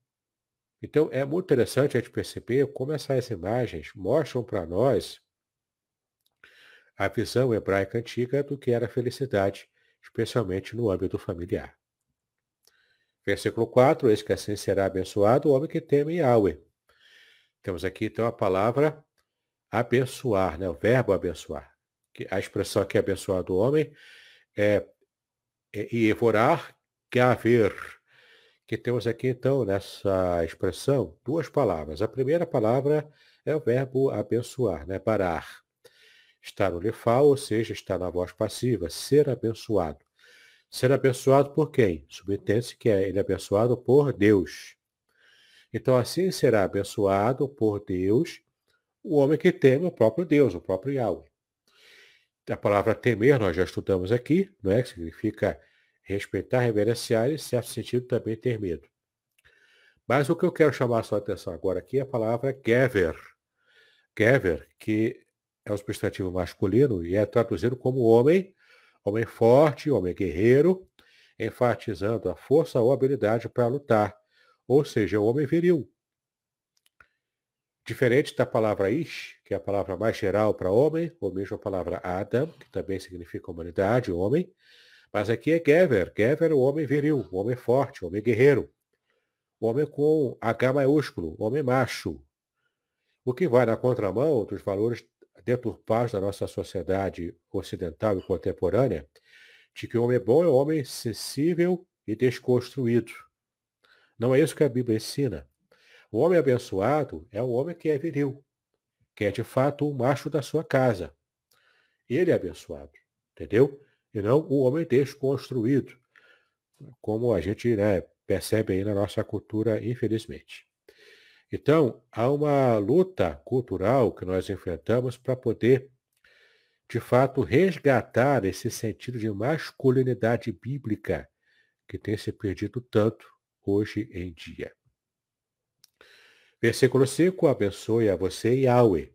Então é muito interessante a gente perceber como essas imagens mostram para nós a visão hebraica antiga do que era felicidade, especialmente no âmbito familiar. Versículo 4, eis que assim será abençoado o homem que teme Yahweh. Temos aqui então a palavra abençoar, né? o verbo abençoar. A expressão aqui abençoar do homem é, é evorar, haver. Que temos aqui então nessa expressão duas palavras. A primeira palavra é o verbo abençoar, né? parar. Está no lefal, ou seja, está na voz passiva, ser abençoado. Ser abençoado por quem? Subentende-se que é ele é abençoado por Deus. Então, assim será abençoado por Deus o homem que teme o próprio Deus, o próprio Yahweh. A palavra temer nós já estudamos aqui, não é? Que significa respeitar, reverenciar e, em certo sentido, também ter medo. Mas o que eu quero chamar a sua atenção agora aqui é a palavra gever. Gever, que é um substantivo masculino e é traduzido como homem, homem forte, homem guerreiro, enfatizando a força ou habilidade para lutar ou seja, o homem viril. Diferente da palavra ish, que é a palavra mais geral para homem, ou mesmo a palavra Adam, que também significa humanidade, homem, mas aqui é Gever. Gever é o homem viril, o homem forte, o homem guerreiro. O homem com H maiúsculo, homem macho. O que vai na contramão dos valores deturpados da nossa sociedade ocidental e contemporânea, de que o homem bom é o homem sensível e desconstruído. Não é isso que a Bíblia ensina. O homem abençoado é o homem que é viril, que é de fato o macho da sua casa. Ele é abençoado, entendeu? E não o homem desconstruído, como a gente né, percebe aí na nossa cultura, infelizmente. Então, há uma luta cultural que nós enfrentamos para poder, de fato, resgatar esse sentido de masculinidade bíblica que tem se perdido tanto hoje em dia. Versículo 5, abençoe a você Yahweh.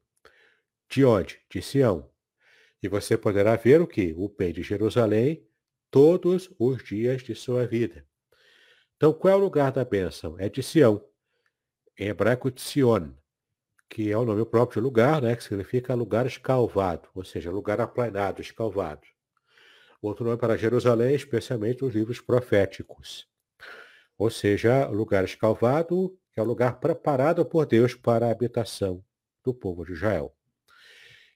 De onde? De Sião. E você poderá ver o que? O bem de Jerusalém todos os dias de sua vida. Então, qual é o lugar da bênção? É de Sião. Em hebraico, Tzion, que é o nome próprio do lugar, né, que significa lugar escalvado, ou seja, lugar aplanado, escalvado. Outro nome para Jerusalém, especialmente os livros proféticos. Ou seja, lugar escalvado é o lugar preparado por Deus para a habitação do povo de Israel.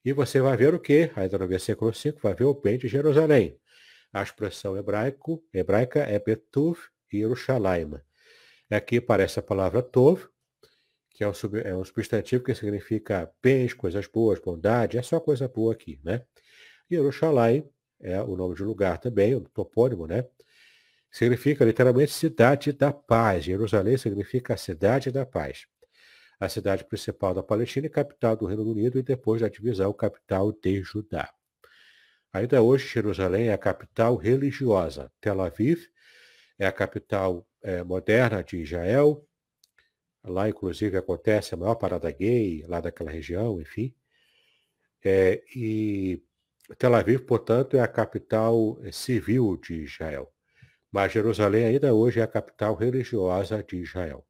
E você vai ver o que? Ainda no versículo 5, vai ver o bem de Jerusalém. A expressão hebraico, hebraica é Betuv e Yerushalayim. Aqui aparece a palavra Tov, que é sub, é um substantivo que significa bens, coisas boas, bondade, é só coisa boa aqui, né? Yerushalayim é o nome de lugar também, o topônimo, né? Significa literalmente cidade da paz. Jerusalém significa a cidade da paz. A cidade principal da Palestina e capital do Reino Unido e depois da divisão capital de Judá. Ainda hoje, Jerusalém é a capital religiosa. Tel Aviv é a capital é, moderna de Israel. Lá, inclusive, acontece a maior parada gay, lá daquela região, enfim. É, e Tel Aviv, portanto, é a capital é, civil de Israel. Mas Jerusalém ainda hoje é a capital religiosa de Israel.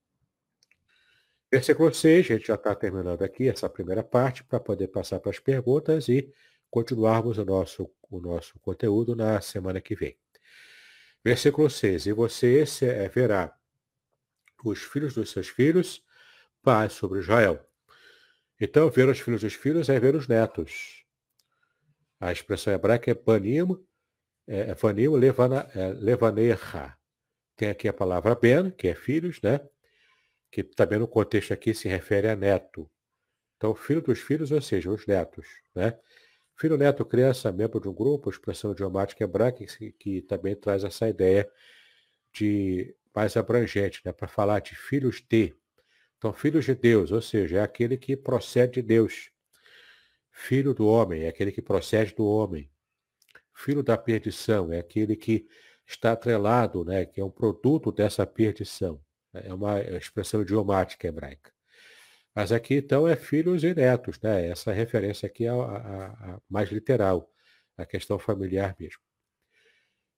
Versículo 6, a gente já está terminando aqui essa primeira parte para poder passar para as perguntas e continuarmos o nosso, o nosso conteúdo na semana que vem. Versículo 6, e você é, verá os filhos dos seus filhos, paz sobre Israel. Então, ver os filhos dos filhos é ver os netos. A expressão hebraica é banim, é, é banim levana, é, levaneha. Tem aqui a palavra ben, que é filhos, né? Que também no contexto aqui se refere a neto. Então, filho dos filhos, ou seja, os netos, né? Filho, neto, criança, membro de um grupo, expressão idiomática hebraica, que, que também traz essa ideia de mais abrangente, né? Para falar de filhos de. Então, filhos de Deus, ou seja, é aquele que procede de Deus. Filho do homem é aquele que procede do homem. Filho da perdição é aquele que está atrelado, né, que é um produto dessa perdição. É uma expressão idiomática hebraica. Mas aqui, então, é filhos e netos, né? Essa referência aqui é a, a, a mais literal, a questão familiar mesmo.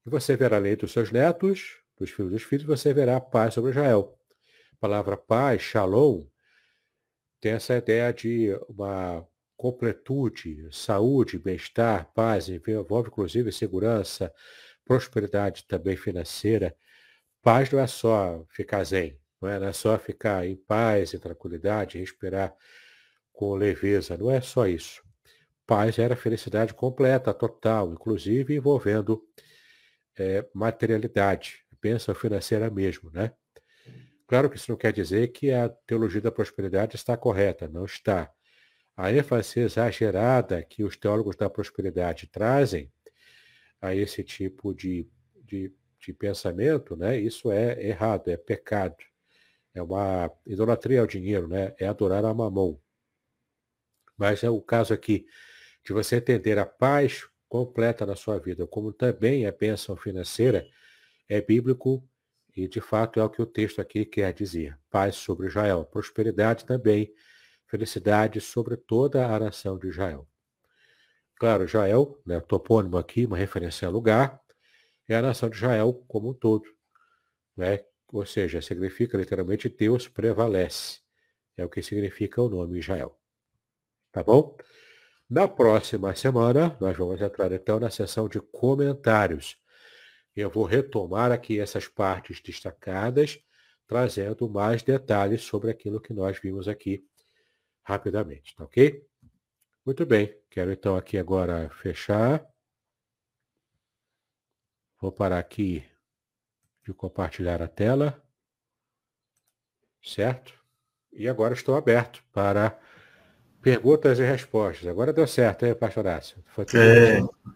E você verá a lei dos seus netos, dos filhos dos filhos, você verá paz sobre Israel. A palavra paz, shalom, tem essa ideia de uma completude, saúde, bem-estar, paz, envolve inclusive segurança, prosperidade também financeira. Paz não é só ficar zen, não é, não é só ficar em paz e tranquilidade, respirar com leveza, não é só isso. Paz era felicidade completa, total, inclusive envolvendo é, materialidade, bênção financeira mesmo, né? Claro que isso não quer dizer que a teologia da prosperidade está correta, não está. A ênfase exagerada que os teólogos da prosperidade trazem a esse tipo de, de, de pensamento, né, isso é errado, é pecado. É uma idolatria ao dinheiro, né? é adorar a mamão. Mas é o caso aqui de você entender a paz completa na sua vida, como também a bênção financeira, é bíblico e de fato é o que o texto aqui quer dizer. Paz sobre Israel, prosperidade também felicidade sobre toda a nação de Israel. Claro, Israel, né, topônimo aqui, uma referência a lugar, é a nação de Israel como um todo. Né? Ou seja, significa literalmente Deus prevalece. É o que significa o nome Israel. Tá bom? Na próxima semana, nós vamos entrar então na sessão de comentários. Eu vou retomar aqui essas partes destacadas, trazendo mais detalhes sobre aquilo que nós vimos aqui rapidamente, tá ok? Muito bem, quero então aqui agora fechar. Vou parar aqui de compartilhar a tela, certo? E agora estou aberto para perguntas e respostas. Agora deu certo, hein, pastor Horácio?
É, gra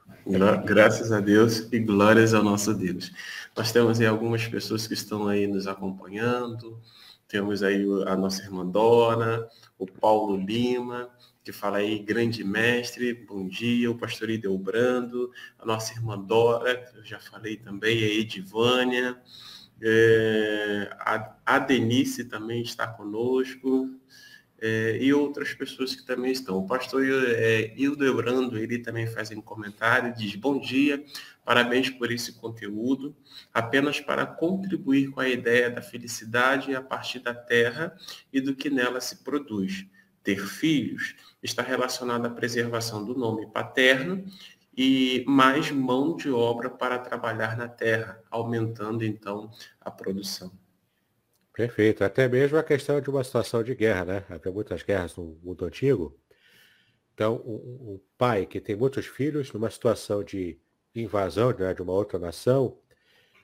graças a Deus e glórias ao nosso Deus. Nós temos aí algumas pessoas que estão aí nos acompanhando, temos aí a nossa irmã Dora, o Paulo Lima, que fala aí, grande mestre, bom dia, o pastor Ideobrando, a nossa irmã Dora, que eu já falei também, a Edivânia, é, a, a Denise também está conosco, é, e outras pessoas que também estão. O pastor é, Hildebrando, ele também faz um comentário, diz, bom dia, parabéns por esse conteúdo, apenas para contribuir com a ideia da felicidade a partir da terra e do que nela se produz. Ter filhos está relacionado à preservação do nome paterno e mais mão de obra para trabalhar na terra, aumentando então a produção.
Perfeito. Até mesmo a questão de uma situação de guerra, né? Havia muitas guerras no mundo antigo. Então, um, um pai que tem muitos filhos, numa situação de invasão né, de uma outra nação,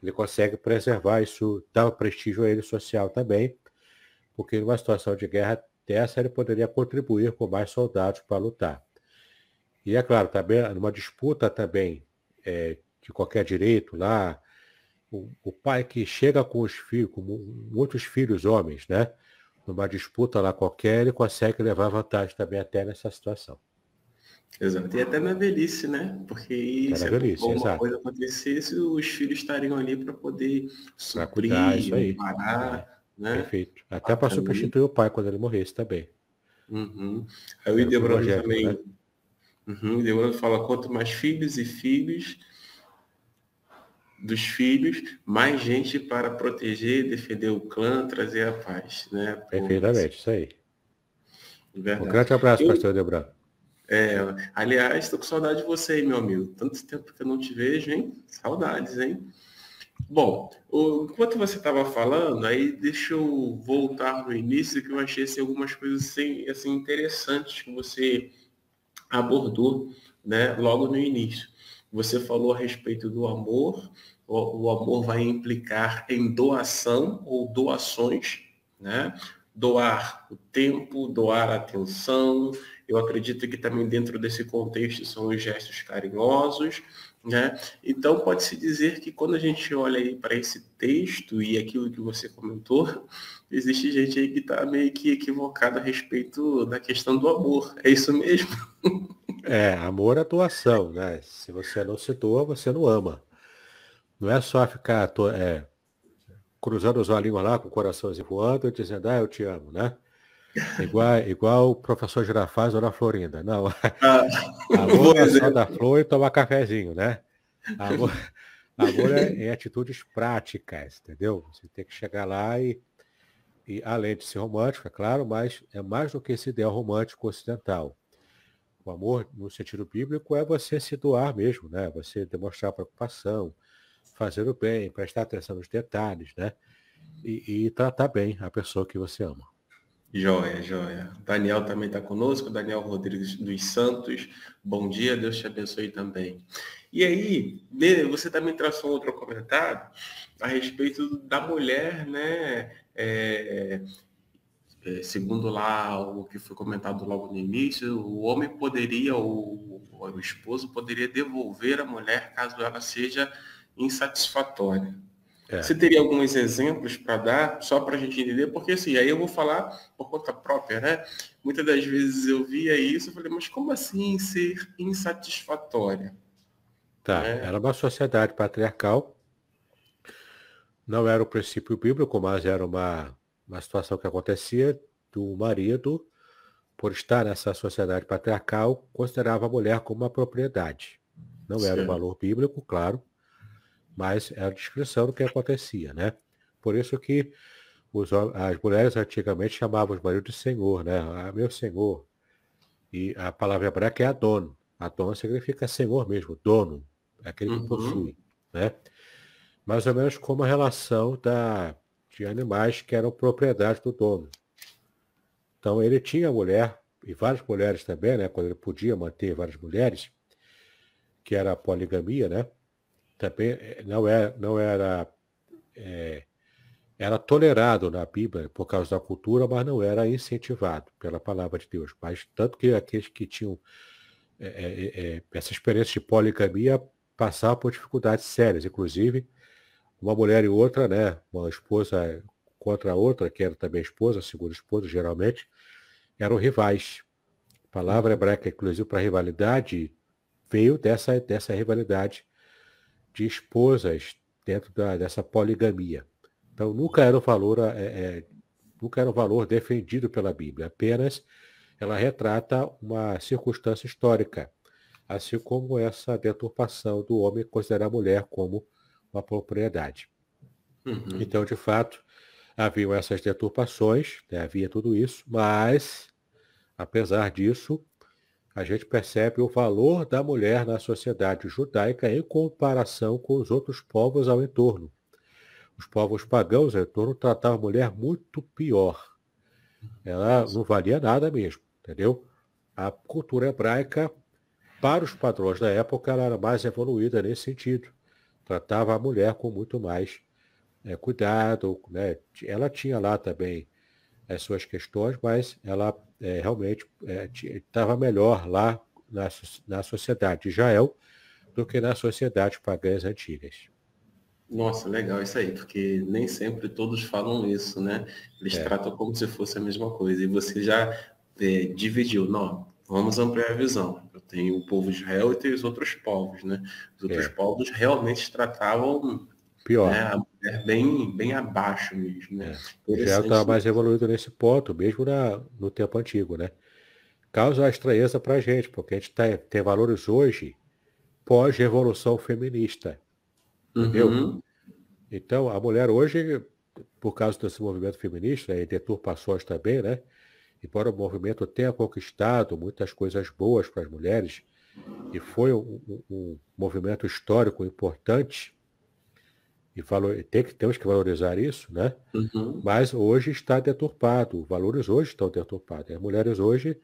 ele consegue preservar isso, dá um prestígio a ele social também, porque numa situação de guerra dessa ele poderia contribuir com mais soldados para lutar. E é claro, também numa disputa também é, de qualquer direito lá, o, o pai que chega com os filhos, com muitos filhos homens, né? Numa disputa lá qualquer, ele consegue levar vantagem também até nessa situação.
Exato. E até na velhice, né? Porque
se velhice, alguma exato.
coisa acontecesse, os filhos estariam ali para poder suprir, cuidar, isso aí. parar,
é. né? Perfeito. Até para substituir o pai quando ele morresse também.
Uhum. Aí o Idebrando também. Né? Uhum. O Idebrando fala, quanto mais filhos e filhos, dos filhos, mais gente para proteger, defender o clã, trazer a paz. Né?
Perfeitamente, isso aí. Verdade. Um grande abraço, eu, pastor Debran.
É, aliás, estou com saudade de você, meu amigo. Tanto tempo que eu não te vejo, hein? Saudades, hein? Bom, o, enquanto você estava falando, aí deixa eu voltar no início, que eu achei assim, algumas coisas assim, assim, interessantes que você abordou né, logo no início. Você falou a respeito do amor, o, o amor vai implicar em doação ou doações, né? Doar o tempo, doar a atenção. Eu acredito que também dentro desse contexto são os gestos carinhosos, né? Então pode-se dizer que quando a gente olha aí para esse texto e aquilo que você comentou, existe gente aí que está meio que equivocada a respeito da questão do amor. É isso mesmo? [laughs]
É, amor é doação, né? Se você não se doa, você não ama. Não é só ficar é, cruzando os olhinhos lá com o coraçãozinho voando e dizendo, ah, eu te amo, né? Igual, igual o professor Girafaz ou na Florinda. Não. [laughs] Ah, amor é só da flor e tomar cafezinho, né? Amor, [laughs] amor é, é, atitudes práticas, entendeu? Você tem que chegar lá e, e, além de ser romântico, é claro, mas é mais do que esse ideal romântico ocidental. O amor, no sentido bíblico, é você se doar mesmo, né? Você demonstrar preocupação, fazer o bem, prestar atenção nos detalhes, né? E, e tratar bem a pessoa que você ama.
Joia, joia. Daniel também está conosco, Daniel Rodrigues dos Santos. Bom dia, Deus te abençoe também. E aí, você também traçou outro comentário a respeito da mulher, né? É, é, segundo lá o que foi comentado logo no início, o homem poderia, o, o esposo poderia devolver a mulher caso ela seja insatisfatória. É. Você teria alguns exemplos para dar, só para a gente entender? Porque assim, aí eu vou falar por conta própria, né? Muitas das vezes eu via isso e falei, mas como assim ser insatisfatória?
Tá, é. era uma sociedade patriarcal, não era o princípio bíblico, mas era uma, uma situação que acontecia do marido, por estar nessa sociedade patriarcal, considerava a mulher como uma propriedade. Não era um valor bíblico, claro, mas era a descrição do que acontecia, né? Por isso que os, as mulheres antigamente chamavam os maridos de senhor, né? Ah, meu senhor. E a palavra hebraica é Adon. Adon significa senhor mesmo, dono, é aquele que uhum. possui, né? Mais ou menos como a relação da, de animais que eram propriedade do dono. Então ele tinha mulher, e várias mulheres também, né? Quando ele podia manter várias mulheres, que era a poligamia, né? também eh, não era, é, não era, é, era tolerado na Bíblia por causa da cultura, mas não era incentivado pela palavra de Deus. Mas tanto que aqueles que tinham é, essa experiência de poligamia passavam por dificuldades sérias, inclusive uma mulher e outra, né, uma esposa contra a outra, que era também esposa, segunda esposa, geralmente, eram rivais. A palavra hebraica, inclusive, para rivalidade, veio dessa, dessa rivalidade de esposas dentro da, dessa poligamia. Então nunca era um valor é, é, nunca era um valor defendido pela Bíblia, apenas ela retrata uma circunstância histórica, assim como essa deturpação do homem considerar a mulher como uma propriedade. Uhum. Então, de fato, haviam essas deturpações, né? havia tudo isso, mas, apesar disso, a gente percebe o valor da mulher na sociedade judaica em comparação com os outros povos ao entorno. Os povos pagãos ao entorno tratavam a mulher muito pior. Ela não valia nada mesmo, entendeu? A cultura hebraica, para os padrões da época, ela era mais evoluída nesse sentido. Tratava a mulher com muito mais é, cuidado, né? Ela tinha lá também as suas questões, mas ela é, realmente estava melhor lá na, na sociedade de Israel do que nas sociedades pagãs antigas.
Nossa, legal isso aí, porque nem sempre todos falam isso, né? Eles é. tratam como se fosse a mesma coisa. E você já é, dividiu, não, vamos ampliar a visão. Tenho o povo de Israel e tenho os outros povos, né? Os outros é. povos realmente tratavam
Pior. Né,
a mulher bem, bem abaixo mesmo, né?
É. Israel estava mais evoluído nesse ponto, mesmo na, no tempo antigo, né? Causa a estranheza para a gente, porque a gente tá, tem valores hoje pós-revolução feminista. Entendeu? Uhum. Então, a mulher hoje, por causa desse movimento feminista e deturpações também, né? Embora o movimento tenha conquistado muitas coisas boas para as mulheres, e foi um, um, um movimento histórico importante, e valor, tem que, temos que valorizar isso, né? Uhum. Mas hoje está deturpado, os valores hoje estão deturpados. As mulheres hoje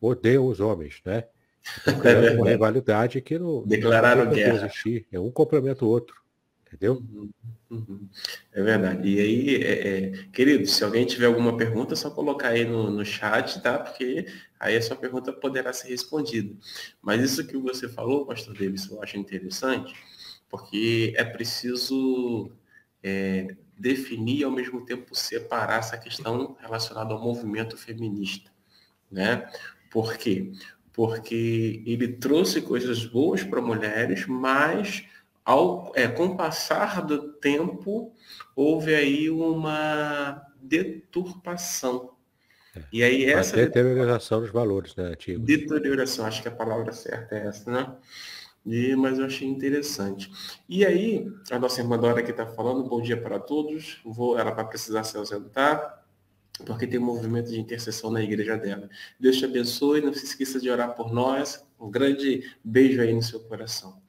odeiam os homens, né? Então, [laughs] é uma rivalidade que não,
Declararam não guerra.
existir. É um complementa o outro. Entendeu?
É verdade. E aí, é, é, querido, se alguém tiver alguma pergunta, é só colocar aí no, no chat, tá? Porque aí a sua pergunta poderá ser respondida. Mas isso que você falou, pastor Davis, eu acho interessante, porque é preciso é, definir e ao mesmo tempo separar essa questão relacionada ao movimento feminista. Né? Por quê? Porque ele trouxe coisas boas para mulheres, mas ao, é, com o passar do tempo, houve aí uma deturpação.
É. E aí essa... deterioração dos valores, né,
antigos. Deterioração, acho que a palavra certa é essa, né? E, mas eu achei interessante. E aí, a nossa irmã Dora aqui está falando, bom dia para todos. Vou, ela vai precisar se ausentar, porque tem um movimento de intercessão na igreja dela. Deus te abençoe, não se esqueça de orar por nós. Um grande beijo aí no seu coração.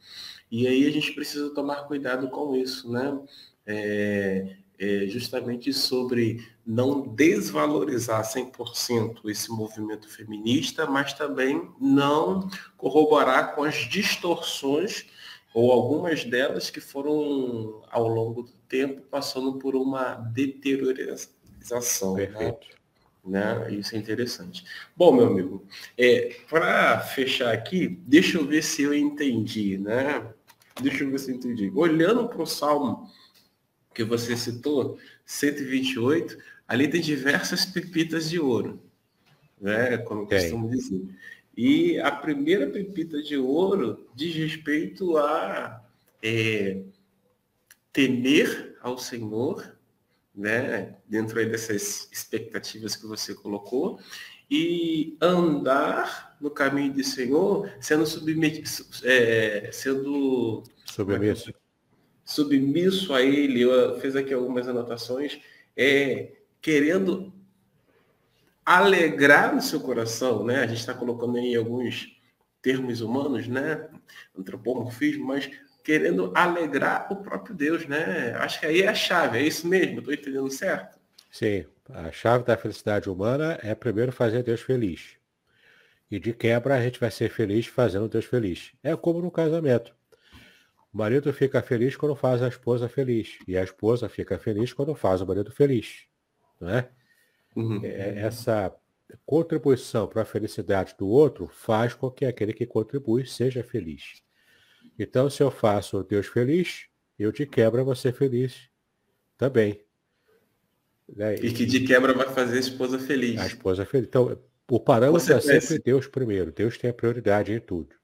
E aí a gente precisa tomar cuidado com isso, né? É, é justamente sobre não desvalorizar 100% esse movimento feminista, mas também não corroborar com as distorções ou algumas delas que foram ao longo do tempo passando por uma deteriorização. Perfeito. Né? né? Isso é interessante. Bom, meu amigo, é, para fechar aqui, deixa eu ver se eu entendi, né? Deixa eu ver se eu entendi. Olhando para o Salmo que você citou, 128, ali tem diversas pepitas de ouro, né? Como okay. costumo dizer. E a primeira pepita de ouro diz respeito a é, temer ao Senhor, né? Dentro aí dessas expectativas que você colocou, e andar no caminho do Senhor, sendo submetido, é, sendo
submisso.
submisso a Ele. Eu fiz aqui algumas anotações, é, querendo alegrar o seu coração, né? A gente está colocando aí alguns termos humanos, né? Antropomorfismo, mas querendo alegrar o próprio Deus, né? Acho que aí é a chave, é isso mesmo, estou entendendo certo?
Sim, a chave da felicidade humana é primeiro fazer Deus feliz. E de quebra a gente vai ser feliz fazendo Deus feliz. É como no casamento. O marido fica feliz quando faz a esposa feliz. E a esposa fica feliz quando faz o marido feliz. Não é? Uhum. é essa contribuição para a felicidade do outro faz com que aquele que contribui seja feliz. Então, se eu faço Deus feliz, eu de quebra vou ser feliz também.
Né? E que de quebra vai fazer a esposa feliz.
A esposa feliz. Então, o parâmetro é sempre Deus primeiro. Deus tem a prioridade em tudo.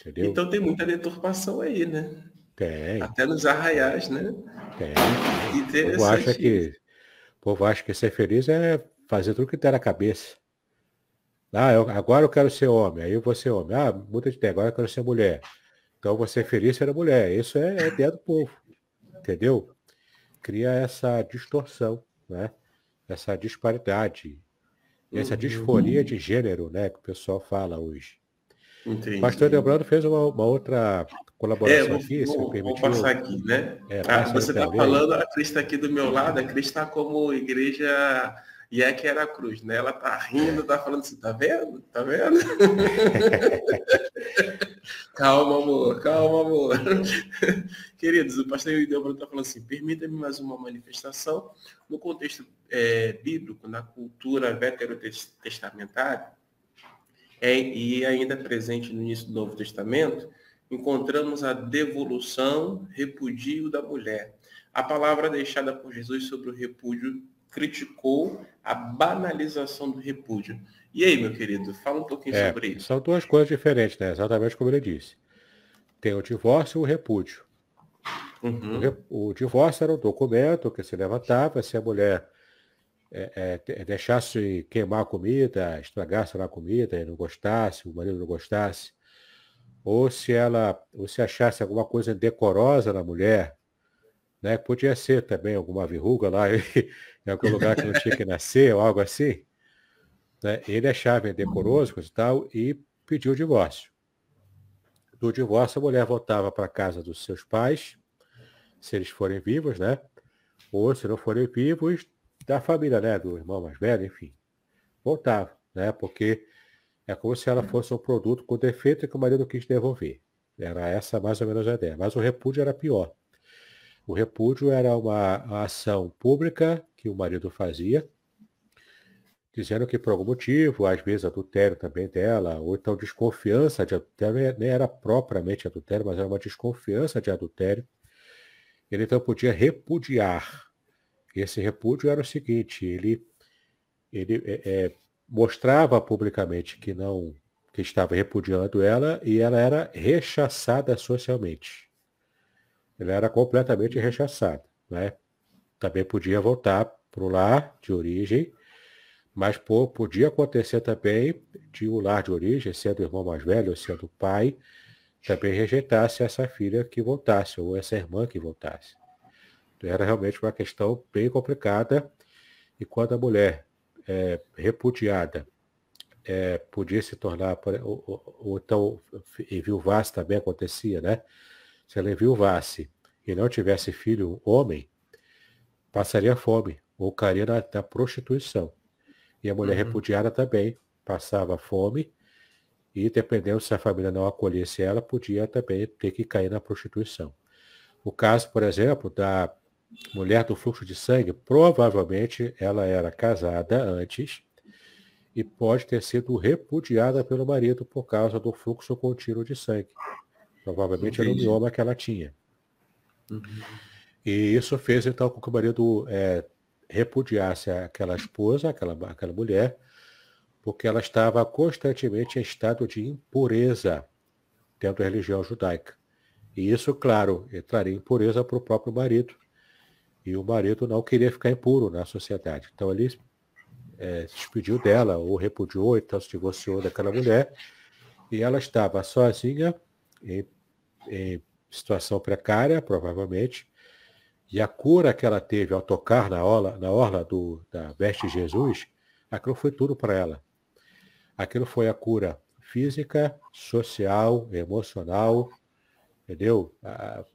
Entendeu?
Então tem muita deturpação aí, né?
Tem.
Até nos arraiais, né?
Tem. Interessante. Eu acho que povo acha que ser feliz é fazer tudo que der na cabeça. Ah, eu, agora eu quero ser homem, aí eu vou ser homem. Ah, muda de ideia, agora eu quero ser mulher. Então você ser feliz ser mulher. Isso é, é ideia do povo. Entendeu? Cria essa distorção, né? Essa disparidade. Essa uhum. disforia de gênero, né? Que o pessoal fala hoje. Entendi. O pastor Lembrando fez uma, uma outra colaboração é, vou, aqui,
vou, se Vou passar aqui, né? É, ah, você está falando, a Cris está aqui do meu lado, a Cris está como igreja e é que era a cruz, né? Ela tá rindo, tá falando assim, tá vendo? Tá vendo? [laughs] calma, amor, calma, amor. Queridos, o pastor Ideobro está falando assim, permita-me mais uma manifestação no contexto é, bíblico, na cultura veterotestamentária, é, e ainda presente no início do Novo Testamento, encontramos a devolução, repudio da mulher. A palavra deixada por Jesus sobre o repúdio criticou a banalização do repúdio. E aí, meu querido, fala um pouquinho é, sobre isso.
São duas coisas diferentes, né? Exatamente como ele disse. Tem o divórcio e o repúdio. Uhum. O, o, divórcio era um documento que se levantava se a mulher é, é, deixasse queimar a comida, estragasse a comida e não gostasse, o marido não gostasse, ou se ela, ou se achasse alguma coisa indecorosa na mulher, né? Podia ser também alguma verruga lá [laughs] em algum lugar que não tinha que nascer ou algo assim. Né? Ele achava indecoroso e tal e pediu o divórcio. Do divórcio, a mulher voltava para a casa dos seus pais, se eles forem vivos, né? Ou se não forem vivos, da família, né? Do irmão mais velho, enfim. Voltava, né? Porque é como se ela fosse um produto com defeito que o marido quis devolver. Era essa mais ou menos a ideia. Mas o repúdio era pior. O repúdio era uma, ação pública que o marido fazia, dizendo que por algum motivo, às vezes adultério também dela, ou então desconfiança de adultério, nem era propriamente adultério, mas era uma desconfiança de adultério, ele então podia repudiar. Esse repúdio era o seguinte, ele, ele é, é, mostrava publicamente que não que estava repudiando ela e ela era rechaçada socialmente. Ela era completamente rechaçada. Né? Também podia voltar para o lar de origem, mas pô, podia acontecer também de o lar de origem, sendo o irmão mais velho, ou sendo o pai, também rejeitasse essa filha que voltasse, ou essa irmã que voltasse. Então, era realmente uma questão bem complicada. E quando a mulher é, repudiada é, podia se tornar, ou, ou, ou então enviuvasse também acontecia, né? Se ela enviuvasse e não tivesse filho homem, passaria fome ou cairia na, na prostituição. E a mulher uhum. repudiada também passava fome e, dependendo se a família não acolhesse ela, podia também ter que cair na prostituição. O caso, por exemplo, da mulher do fluxo de sangue, provavelmente ela era casada antes e pode ter sido repudiada pelo marido por causa do fluxo contínuo de sangue. Provavelmente Entendi. era o mioma que ela tinha. Uhum. E isso fez então com que o marido é, repudiasse aquela esposa, aquela, aquela mulher, porque ela estava constantemente em estado de impureza dentro da religião judaica. E isso, claro, entraria impureza para o próprio marido. E o marido não queria ficar impuro na sociedade. Então ele é, se despediu dela, ou repudiou, então se divorciou daquela mulher. E ela estava sozinha, em, em situação precária, provavelmente, e a cura que ela teve ao tocar na orla, na orla do, da veste de Jesus, aquilo foi tudo para ela. Aquilo foi a cura física, social, emocional, entendeu?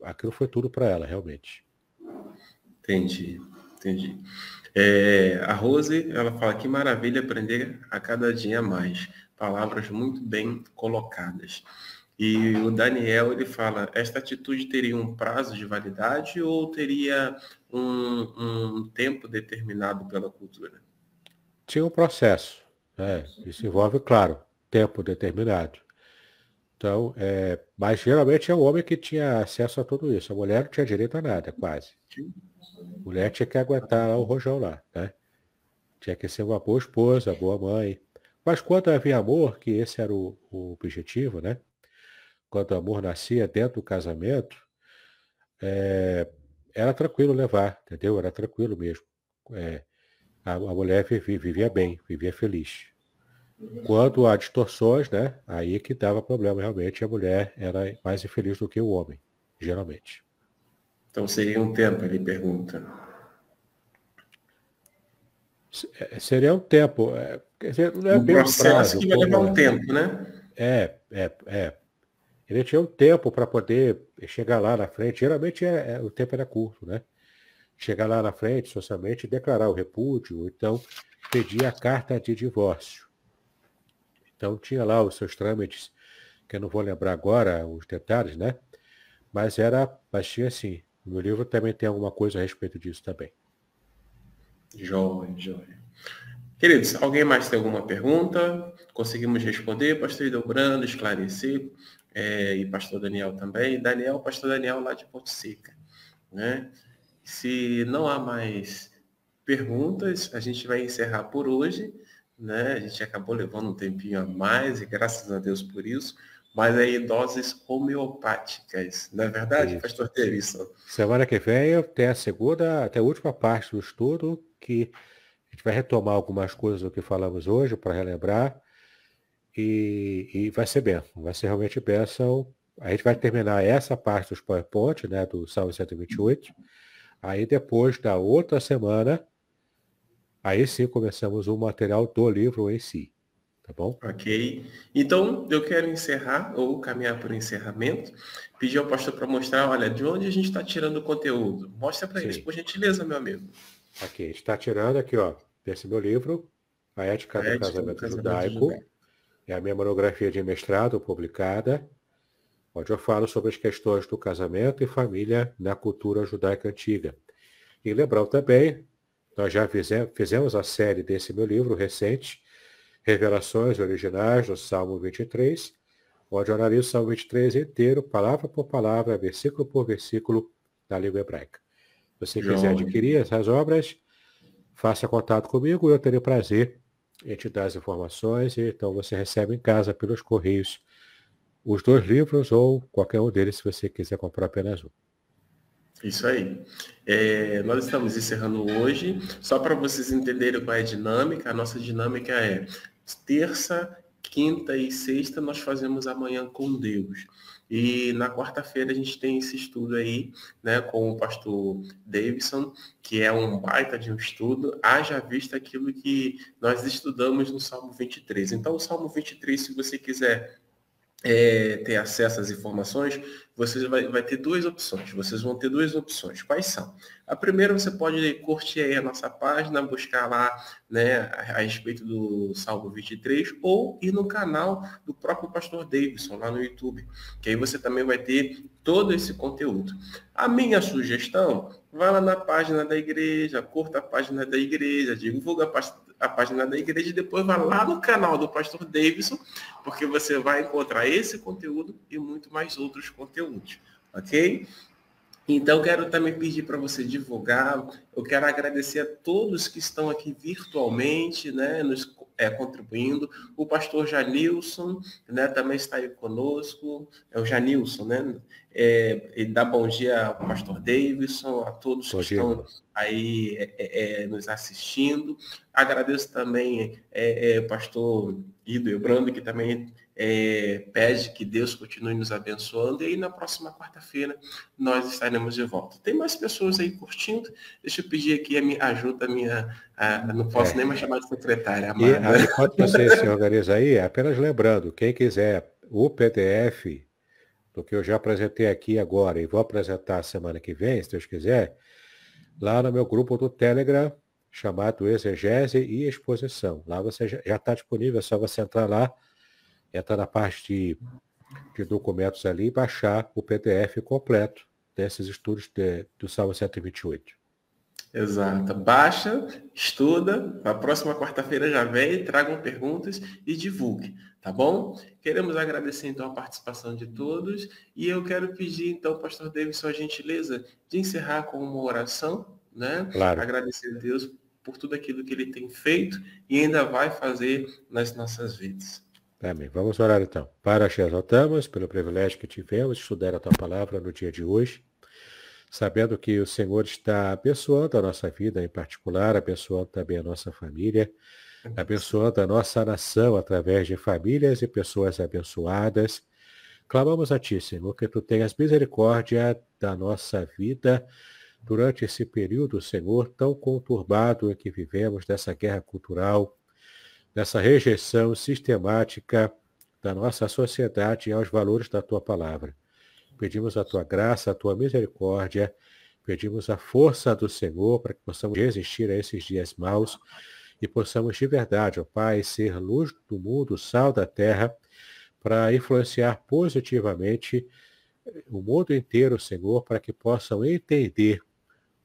Aquilo foi tudo para ela, realmente.
Entendi, entendi. É, a Rose, ela fala que maravilha aprender a cada dia mais. Palavras muito bem colocadas. E o Daniel ele fala: esta atitude teria um prazo de validade ou teria um, um tempo determinado pela cultura?
Tinha um processo. Né? Isso envolve, claro, tempo determinado. Então, é, mas geralmente é o homem que tinha acesso a tudo isso. A mulher não tinha direito a nada, quase. A mulher tinha que aguentar o rojão lá, né? Tinha que ser uma boa esposa, boa mãe. Mas quando havia amor, que esse era o, o objetivo, né? Quando o amor nascia dentro do casamento, é, era tranquilo levar, entendeu? Era tranquilo mesmo. É, a, a mulher vivia, vivia bem, vivia feliz. Quando há distorções, né? Aí é que dava problema realmente, a mulher era mais infeliz do que o homem, geralmente.
Então seria um tempo, ele pergunta.
É, seria um tempo. É, quer dizer,
não é um bem processo prazo, que vai levar um tempo, né?
É, é, é. Ele tinha um tempo para poder chegar lá na frente. Geralmente é, é, o tempo era curto, né? Chegar lá na frente, socialmente, declarar o repúdio, então pedir a carta de divórcio. Então tinha lá os seus trâmites, que eu não vou lembrar agora os detalhes, né? Mas era, mas tinha assim. O meu livro também tem alguma coisa a respeito disso também.
Joia, joia. Queridos, alguém mais tem alguma pergunta? Conseguimos responder? Pastor Hildebrando, esclarecer, é, e pastor Daniel também. Daniel, pastor Daniel lá de Porto Seca. Né? Se não há mais perguntas, a gente vai encerrar por hoje né? A gente acabou levando um tempinho a mais e graças a Deus por isso. Mas aí doses homeopáticas, não é verdade, isso. pastor Terisson?
Semana que vem tem a segunda, até a última parte do estudo, que a gente vai retomar algumas coisas do que falamos hoje para relembrar. E, e, vai ser bem, vai ser realmente bênção. A gente vai terminar essa parte dos PowerPoint, né, do Salmo 128. Aí depois da outra semana, Aí sim começamos o material do livro em si. Tá bom?
Ok. Então, eu quero encerrar, ou caminhar para o encerramento, pedir ao pastor para mostrar, olha, de onde a gente está tirando o conteúdo. Mostra para eles, por gentileza, meu amigo.
Aqui, a gente está tirando aqui, ó, desse meu livro, A Ética, a Ética do Casamento, do casamento Judaico. Judaico. É a minha monografia de mestrado publicada, onde eu falo sobre as questões do casamento e família na cultura judaica antiga. E lembrando também, nós já fizemos, a série desse meu livro recente, Revelações Originais do Salmo 23, onde eu analiso o Salmo 23 inteiro, palavra por palavra, versículo por versículo, na língua hebraica. Se você quiser adquirir essas obras, faça contato comigo e eu terei prazer em te dar as informações. E, então você recebe em casa pelos correios os dois livros ou qualquer um deles se você quiser comprar apenas um.
Isso aí. É, nós estamos encerrando hoje, só para vocês entenderem qual é a dinâmica. A nossa dinâmica é terça, quinta e sexta nós fazemos amanhã com Deus. E na quarta-feira a gente tem esse estudo aí, né, com o pastor Davidson, que é um baita de um estudo, haja vista aquilo que nós estudamos no Salmo 23. Então, o Salmo 23, se você quiser é, ter acesso às informações, você vai, vai ter duas opções. Vocês vão ter duas opções. Quais são? A primeira, você pode curtir a nossa página, buscar lá né, a, respeito do Salmo 23, ou ir no canal do próprio pastor Davidson, lá no YouTube, que aí você também vai ter todo esse conteúdo. A minha sugestão, vai lá na página da igreja, curta a página da igreja, divulga a, a página da igreja e depois vai lá no canal do pastor Davidson, porque você vai encontrar esse conteúdo e muito mais outros conteúdos, ok? Então, quero também pedir para você divulgar. Eu quero agradecer a todos que estão aqui virtualmente, né, nos é, contribuindo. O pastor Janilson, né, também está aí conosco. É o Janilson, né? É, ele dá bom dia ao pastor Davidson, a todos bom que dia. estão aí é, é, é, nos assistindo. Agradeço também é, é, o pastor Ido Ebrando, que também é, pede que Deus continue nos abençoando. E aí na próxima quarta-feira nós estaremos de volta. Tem mais pessoas aí curtindo. Deixa eu pedir aqui a minha ajuda, a minha. A, não posso é. nem mais chamar de secretária.
E, enquanto você se organiza aí, apenas lembrando, quem quiser o PDF do que eu já apresentei aqui agora e vou apresentar semana que vem, se Deus quiser, lá no meu grupo do Telegram, chamado Exegese e Exposição. Lá você já está disponível, é só você entrar lá entrar na parte de, de documentos ali e baixar o PDF completo desses estudos de, do Salmo 128.
Exato. Baixa, estuda, a próxima quarta-feira já vem, tragam perguntas e divulgue, tá bom? Queremos agradecer então a participação de todos e eu quero pedir então, pastor Davidson, a gentileza de encerrar com uma oração, né?
Claro.
Agradecer a Deus por tudo aquilo que ele tem feito e ainda vai fazer nas nossas vidas.
Amém. Vamos orar então. Para te exaltamos pelo privilégio que tivemos de estudar a tua palavra no dia de hoje. sabendo que o Senhor está abençoando a nossa vida, em particular, abençoando também a nossa família, abençoando a nossa nação através de famílias e pessoas abençoadas. Clamamos a Ti, Senhor, que Tu tenhas misericórdia da nossa vida durante esse período, Senhor, tão conturbado em que vivemos, dessa guerra cultural, dessa rejeição sistemática da nossa sociedade aos valores da Tua palavra. Pedimos a tua graça, a tua misericórdia. Pedimos a força do Senhor para que possamos resistir a esses dias maus e possamos de verdade, ó Pai, ser luz do mundo, sal da terra, para influenciar positivamente o mundo inteiro, Senhor, para que possam entender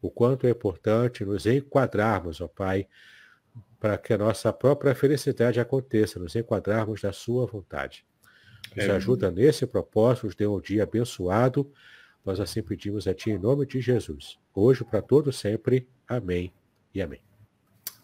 o quanto é importante nos enquadrarmos, ó Pai, para que a nossa própria felicidade aconteça, nos enquadrarmos da Sua vontade. Nos é. ajuda nesse propósito, nos dê um dia abençoado. Nós assim pedimos a Ti em nome de Jesus. Hoje, para todos sempre. Amém e amém.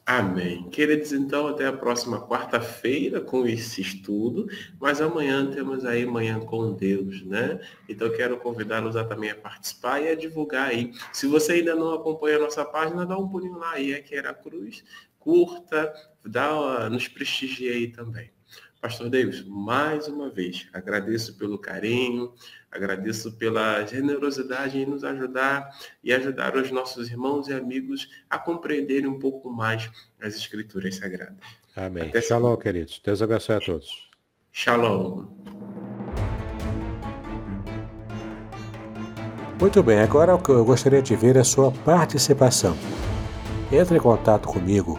Amém. Queridos, então, até a próxima quarta-feira com esse estudo, mas amanhã temos aí Manhã com Deus, né? Então, quero convidá-los a também a participar e a divulgar aí. Se você ainda não acompanha a nossa página, dá um pulinho lá aí, é que era Cruz, curta, dá, nos prestigie aí também. Pastor Davis, mais uma vez, agradeço pelo carinho, agradeço pela generosidade em nos ajudar e ajudar os nossos irmãos e amigos a compreenderem um pouco mais as Escrituras Sagradas.
Amém. Até Shalom, queridos. Deus abençoe a todos.
Shalom.
Muito bem, agora o que eu gostaria de ver é a sua participação. Entre em contato comigo,